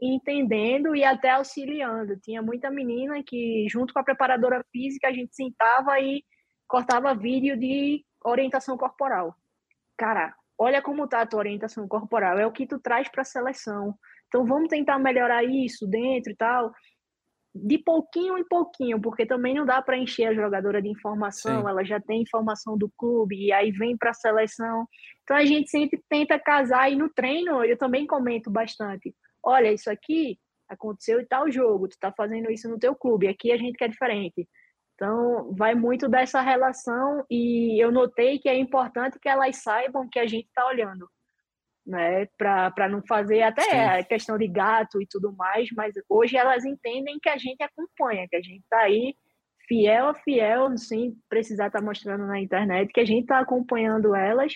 entendendo e até auxiliando. Tinha muita menina que, junto com a preparadora física, a gente sentava e cortava vídeo de orientação corporal. Cara, olha como tá a tua orientação corporal, é o que tu traz para a seleção. Então vamos tentar melhorar isso dentro e tal. De pouquinho em pouquinho, porque também não dá para encher a jogadora de informação, Sim. ela já tem informação do clube, e aí vem para a seleção. Então a gente sempre tenta casar, e no treino eu também comento bastante olha, isso aqui aconteceu em tal jogo, tu está fazendo isso no teu clube, aqui a gente quer diferente. Então, vai muito dessa relação e eu notei que é importante que elas saibam que a gente está olhando, né? Para não fazer até Sim. a questão de gato e tudo mais, mas hoje elas entendem que a gente acompanha, que a gente está aí fiel a fiel, sem precisar estar tá mostrando na internet, que a gente está acompanhando elas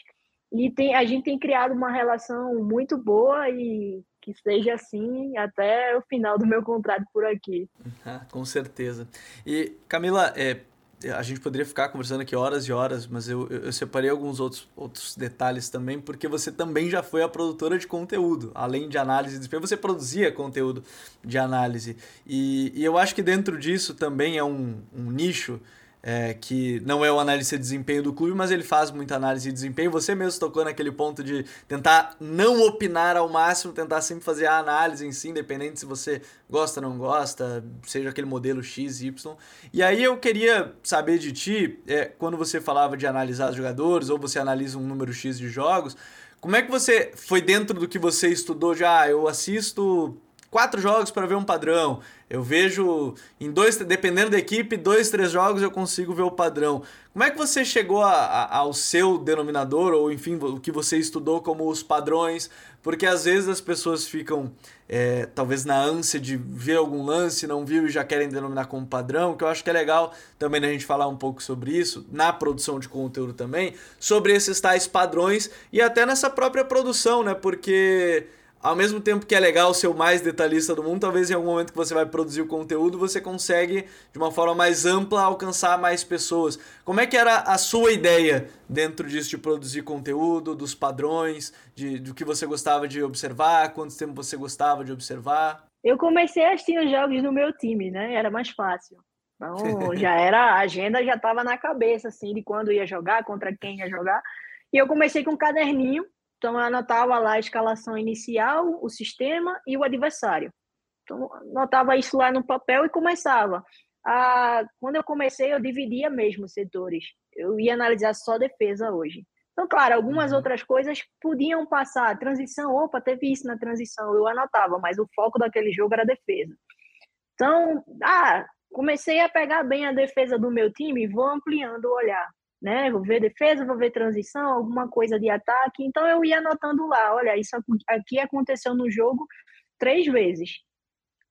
e tem, a gente tem criado uma relação muito boa e que seja assim até o final do meu contrato por aqui. Ah, com certeza. E Camila, é, a gente poderia ficar conversando aqui horas e horas, mas eu, eu separei alguns outros, outros detalhes também, porque você também já foi a produtora de conteúdo. Além de análise de você produzia conteúdo de análise. E, e eu acho que dentro disso também é um, um nicho é, que não é o analista de desempenho do clube, mas ele faz muita análise de desempenho. Você mesmo tocou naquele ponto de tentar não opinar ao máximo, tentar sempre fazer a análise em si, independente se você gosta ou não gosta, seja aquele modelo X, Y. E aí eu queria saber de ti, é, quando você falava de analisar os jogadores, ou você analisa um número X de jogos, como é que você foi dentro do que você estudou já? Eu assisto quatro jogos para ver um padrão. Eu vejo em dois, dependendo da equipe, dois, três jogos eu consigo ver o padrão. Como é que você chegou a, a, ao seu denominador, ou enfim, o que você estudou como os padrões? Porque às vezes as pessoas ficam, é, talvez na ânsia de ver algum lance, não viu e já querem denominar como padrão, que eu acho que é legal também a gente falar um pouco sobre isso, na produção de conteúdo também, sobre esses tais padrões e até nessa própria produção, né? Porque ao mesmo tempo que é legal ser o mais detalhista do mundo, talvez em algum momento que você vai produzir o conteúdo, você consegue, de uma forma mais ampla, alcançar mais pessoas. Como é que era a sua ideia dentro disso de produzir conteúdo, dos padrões, de, do que você gostava de observar, quanto tempo você gostava de observar? Eu comecei a assistir os jogos do meu time, né? Era mais fácil. Então, <laughs> já era, a agenda já estava na cabeça, assim, de quando ia jogar, contra quem ia jogar. E eu comecei com um caderninho então, eu anotava lá a escalação inicial, o sistema e o adversário. Então, anotava isso lá no papel e começava. Quando eu comecei, eu dividia mesmo setores. Eu ia analisar só defesa hoje. Então, claro, algumas uhum. outras coisas podiam passar. Transição, opa, teve isso na transição. Eu anotava, mas o foco daquele jogo era defesa. Então, ah, comecei a pegar bem a defesa do meu time, vou ampliando o olhar. Né? Vou ver defesa, vou ver transição, alguma coisa de ataque. Então eu ia anotando lá, olha, isso aqui aconteceu no jogo três vezes.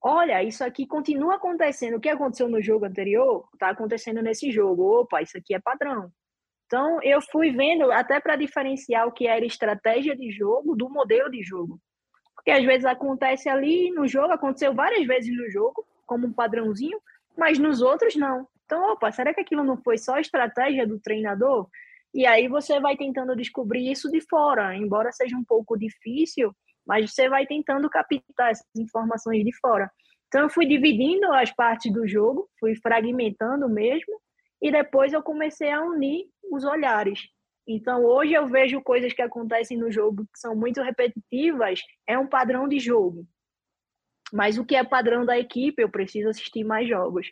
Olha, isso aqui continua acontecendo. O que aconteceu no jogo anterior está acontecendo nesse jogo. Opa, isso aqui é padrão. Então eu fui vendo até para diferenciar o que era estratégia de jogo do modelo de jogo. Porque às vezes acontece ali no jogo, aconteceu várias vezes no jogo, como um padrãozinho, mas nos outros não. Então, opa, será que aquilo não foi só estratégia do treinador? E aí você vai tentando descobrir isso de fora, embora seja um pouco difícil, mas você vai tentando captar essas informações de fora. Então, eu fui dividindo as partes do jogo, fui fragmentando mesmo, e depois eu comecei a unir os olhares. Então, hoje eu vejo coisas que acontecem no jogo que são muito repetitivas, é um padrão de jogo. Mas o que é padrão da equipe, eu preciso assistir mais jogos.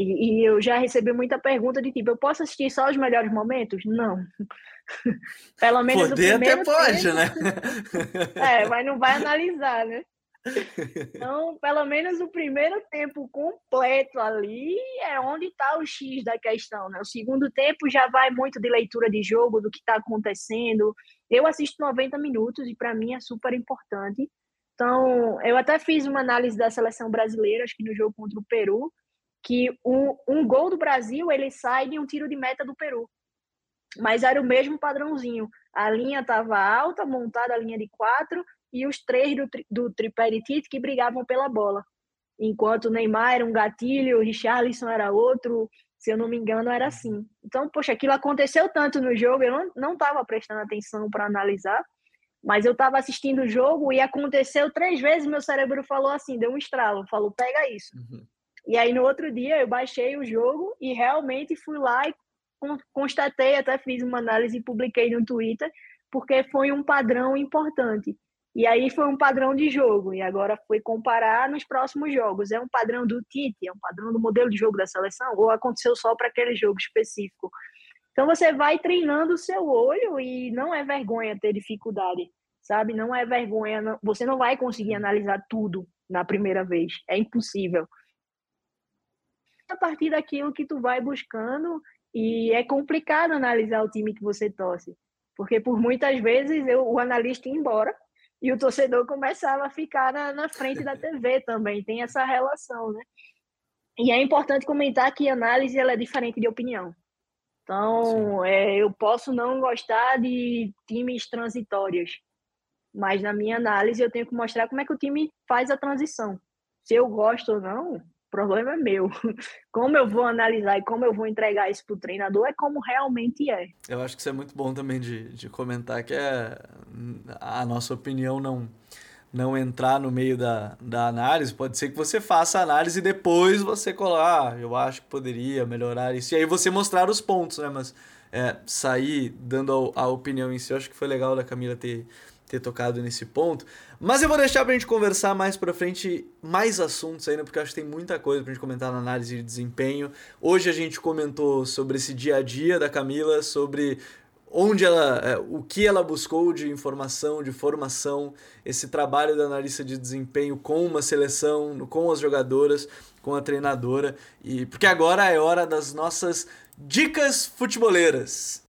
E, e, eu já recebi muita pergunta de tipo, eu posso assistir só os melhores momentos? Não. <laughs> Pelo menos Poder o primeiro até pode, tempo, né? <laughs> é, mas não vai analisar, né? Então, pelo menos o primeiro tempo completo ali é onde está o X da questão, né? O segundo tempo já vai muito de leitura de jogo, do que está acontecendo. Eu assisto 90 minutos e para mim é super importante. Então, eu até fiz uma análise da seleção brasileira, acho que no jogo contra o Peru, que um, um gol do Brasil ele sai de um tiro de meta do Peru. Mas era o mesmo padrãozinho. A linha estava alta, montada a linha de quatro, e os três do, do tripé de Tite que brigavam pela bola. Enquanto o Neymar era um gatilho, o Richarlison era outro, se eu não me engano, era assim. Então, poxa, aquilo aconteceu tanto no jogo, eu não estava prestando atenção para analisar, mas eu estava assistindo o jogo e aconteceu três vezes, meu cérebro falou assim, deu um estralo, falou, pega isso. Uhum. E aí no outro dia eu baixei o jogo e realmente fui lá e constatei, até fiz uma análise e publiquei no Twitter, porque foi um padrão importante. E aí foi um padrão de jogo, e agora foi comparar nos próximos jogos. É um padrão do Tite, é um padrão do modelo de jogo da seleção, ou aconteceu só para aquele jogo específico? Então você vai treinando o seu olho e não é vergonha ter dificuldade, sabe? Não é vergonha, você não vai conseguir analisar tudo na primeira vez, é impossível a partir daquilo que tu vai buscando e é complicado analisar o time que você torce, porque por muitas vezes eu, o analista ia embora e o torcedor começava a ficar na, na frente da TV também, tem essa relação, né? E é importante comentar que análise ela é diferente de opinião. Então, é, eu posso não gostar de times transitórios, mas na minha análise eu tenho que mostrar como é que o time faz a transição. Se eu gosto ou não, problema é meu. <laughs> Como eu vou analisar e como eu vou entregar isso para o treinador é como realmente é. Eu acho que isso é muito bom também de, de comentar, que é a nossa opinião não não entrar no meio da, da análise, pode ser que você faça a análise e depois você colar, ah, eu acho que poderia melhorar isso, e aí você mostrar os pontos, né, mas é, sair dando a, a opinião em si, eu acho que foi legal da Camila ter, ter tocado nesse ponto. Mas eu vou deixar pra gente conversar mais pra frente, mais assuntos ainda, porque acho que tem muita coisa pra gente comentar na análise de desempenho. Hoje a gente comentou sobre esse dia a dia da Camila, sobre onde ela, é, o que ela buscou de informação, de formação, esse trabalho da analista de desempenho com uma seleção, com as jogadoras, com a treinadora, e porque agora é hora das nossas dicas futeboleiras.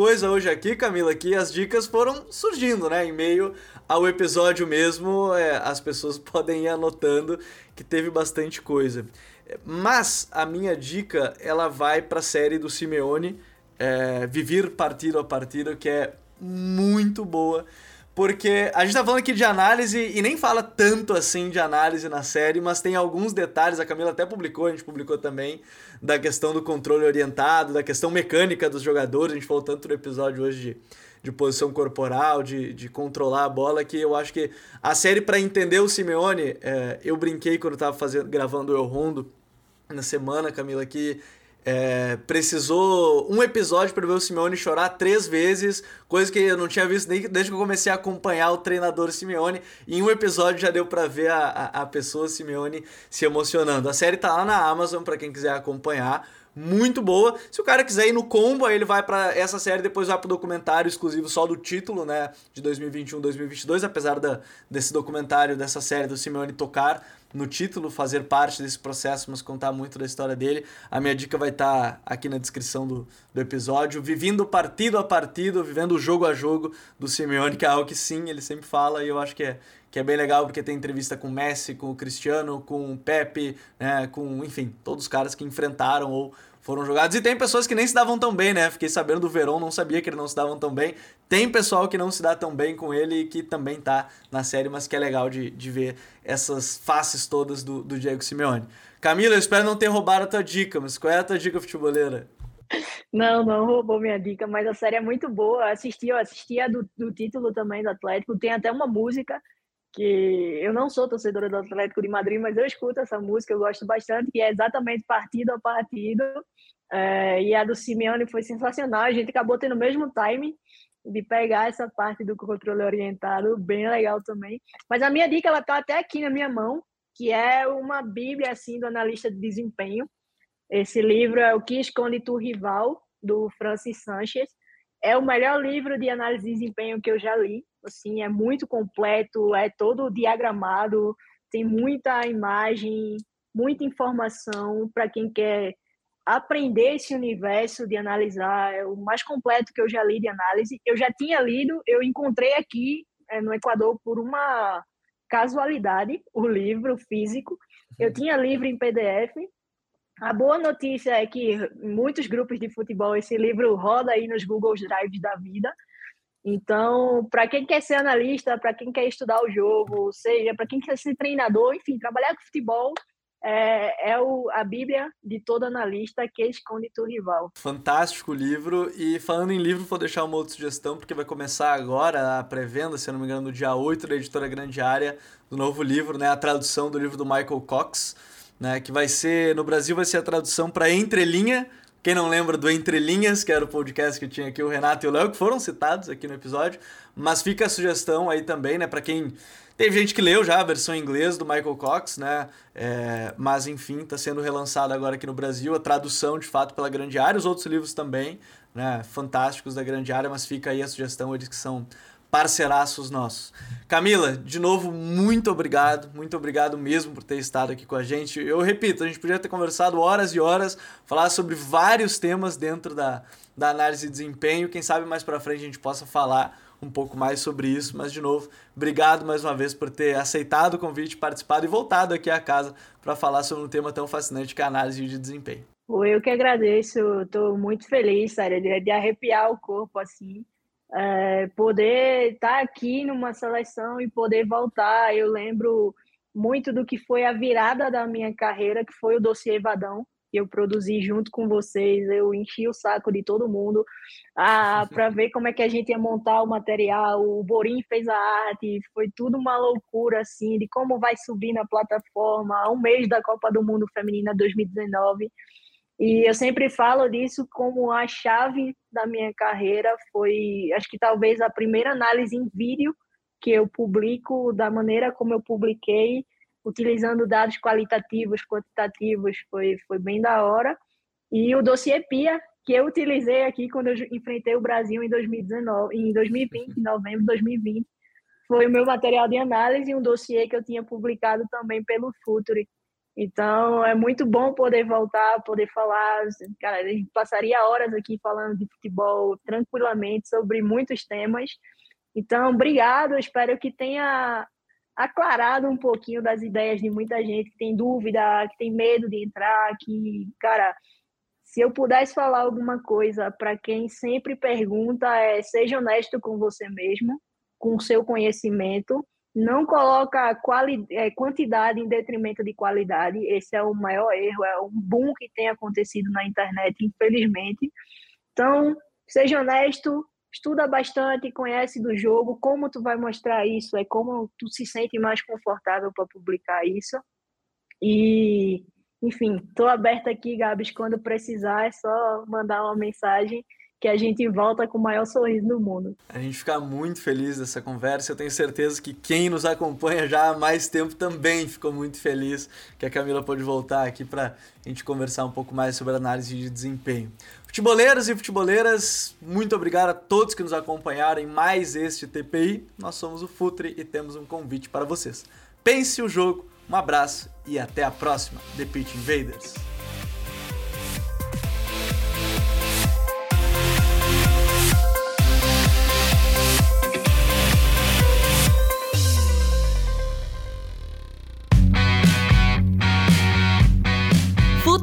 Coisa hoje aqui, Camila, que as dicas foram surgindo, né? Em meio ao episódio mesmo, é, as pessoas <laughs> podem ir anotando que teve bastante coisa. Mas a minha dica, ela vai para a série do Simeone, é, Vivir Partido a Partido, que é muito boa. Porque a gente tá falando aqui de análise e nem fala tanto assim de análise na série, mas tem alguns detalhes, a Camila até publicou, a gente publicou também, da questão do controle orientado, da questão mecânica dos jogadores. A gente falou tanto no episódio hoje de, de posição corporal, de, de controlar a bola, que eu acho que a série, para entender o Simeone, é, eu brinquei quando tava fazendo, gravando o El Rondo, na semana, Camila, que é, precisou um episódio para ver o Simeone chorar três vezes, coisa que eu não tinha visto nem desde que eu comecei a acompanhar o treinador Simeone. Em um episódio já deu para ver a, a, a, pessoa Simeone se emocionando. A série tá lá na Amazon para quem quiser acompanhar. Muito boa. Se o cara quiser ir no combo, aí ele vai para essa série, depois vai pro documentário exclusivo só do título, né, de 2021-2022, apesar da, desse documentário, dessa série do Simeone tocar no título, fazer parte desse processo, mas contar muito da história dele. A minha dica vai estar tá aqui na descrição do, do episódio. Vivendo partido a partido, vivendo jogo a jogo do Simeone, que é algo que sim, ele sempre fala, e eu acho que é, que é bem legal, porque tem entrevista com o Messi, com o Cristiano, com o Pepe, né, com, enfim, todos os caras que enfrentaram ou foram jogados. E tem pessoas que nem se davam tão bem, né? Fiquei sabendo do Verón, não sabia que ele não se davam tão bem. Tem pessoal que não se dá tão bem com ele e que também tá na série, mas que é legal de, de ver essas faces todas do, do Diego Simeone. Camila, eu espero não ter roubado a tua dica, mas qual é a tua dica futeboleira? Não, não roubou minha dica, mas a série é muito boa. Assisti, eu assisti a do, do título também do Atlético. Tem até uma música que eu não sou torcedora do Atlético de Madrid, mas eu escuto essa música, eu gosto bastante, que é exatamente partido a partido. É, e a do Simeone foi sensacional, a gente acabou tendo o mesmo time de pegar essa parte do controle orientado, bem legal também. Mas a minha dica, ela tá até aqui na minha mão, que é uma bíblia, assim, do analista de desempenho. Esse livro é O Que Esconde Tu Rival, do Francis Sanchez. É o melhor livro de análise de desempenho que eu já li assim, é muito completo, é todo diagramado, tem muita imagem, muita informação para quem quer aprender esse universo de analisar, é o mais completo que eu já li de análise. Eu já tinha lido, eu encontrei aqui é, no Equador por uma casualidade o livro físico. Eu uhum. tinha livro em PDF. A boa notícia é que em muitos grupos de futebol esse livro roda aí nos Google Drives da vida. Então, para quem quer ser analista, para quem quer estudar o jogo, seja para quem quer ser treinador, enfim, trabalhar com futebol é, é o, a Bíblia de todo analista que esconde tu rival. Fantástico livro. E falando em livro, vou deixar uma outra sugestão, porque vai começar agora a pré-venda, se não me engano, no dia 8 da editora Grande Área, do novo livro, né? A tradução do livro do Michael Cox, né? Que vai ser, no Brasil, vai ser a tradução para Entrelinha quem não lembra do Entre Linhas, que era o podcast que tinha aqui o Renato e o Léo, que foram citados aqui no episódio. Mas fica a sugestão aí também, né, para quem. Teve gente que leu já a versão em inglês do Michael Cox, né? É, mas enfim, está sendo relançado agora aqui no Brasil, a tradução de fato pela Grande Área, os outros livros também, né? Fantásticos da Grande Área, mas fica aí a sugestão, eles que são parceiraços nossos. Camila, de novo, muito obrigado, muito obrigado mesmo por ter estado aqui com a gente. Eu repito, a gente podia ter conversado horas e horas, falar sobre vários temas dentro da, da análise de desempenho. Quem sabe mais para frente a gente possa falar um pouco mais sobre isso, mas de novo, obrigado mais uma vez por ter aceitado o convite, participado e voltado aqui à casa para falar sobre um tema tão fascinante que é a análise de desempenho. Eu que agradeço, estou muito feliz, sério, de arrepiar o corpo assim é, poder estar tá aqui numa seleção e poder voltar. Eu lembro muito do que foi a virada da minha carreira, que foi o dossiê Vadão, que eu produzi junto com vocês. Eu enchi o saco de todo mundo ah, <laughs> para ver como é que a gente ia montar o material. O Borim fez a arte, foi tudo uma loucura assim de como vai subir na plataforma. Um mês da Copa do Mundo Feminina 2019. E eu sempre falo disso como a chave da minha carreira foi, acho que talvez a primeira análise em vídeo que eu publico da maneira como eu publiquei, utilizando dados qualitativos, quantitativos, foi, foi bem da hora. E o dossiê PIA, que eu utilizei aqui quando eu enfrentei o Brasil em 2019, em 2020, em novembro de 2020, foi o meu material de análise um dossiê que eu tinha publicado também pelo Futuri. Então é muito bom poder voltar, poder falar. Cara, a gente passaria horas aqui falando de futebol tranquilamente sobre muitos temas. Então, obrigado. Espero que tenha aclarado um pouquinho das ideias de muita gente que tem dúvida, que tem medo de entrar. Que, cara, se eu pudesse falar alguma coisa para quem sempre pergunta, é seja honesto com você mesmo, com o seu conhecimento não coloca quali é, quantidade em detrimento de qualidade. Esse é o maior erro, é um boom que tem acontecido na internet, infelizmente. Então, seja honesto, estuda bastante, conhece do jogo, como tu vai mostrar isso, é como tu se sente mais confortável para publicar isso. E enfim, estou aberta aqui, Gabs, quando precisar, é só mandar uma mensagem que a gente volta com o maior sorriso do mundo. A gente fica muito feliz dessa conversa. Eu tenho certeza que quem nos acompanha já há mais tempo também ficou muito feliz que a Camila pôde voltar aqui para a gente conversar um pouco mais sobre análise de desempenho. Futeboleiros e futeboleiras, muito obrigado a todos que nos acompanharam em mais este TPI. Nós somos o Futre e temos um convite para vocês. Pense o jogo, um abraço e até a próxima, The Pitch Invaders.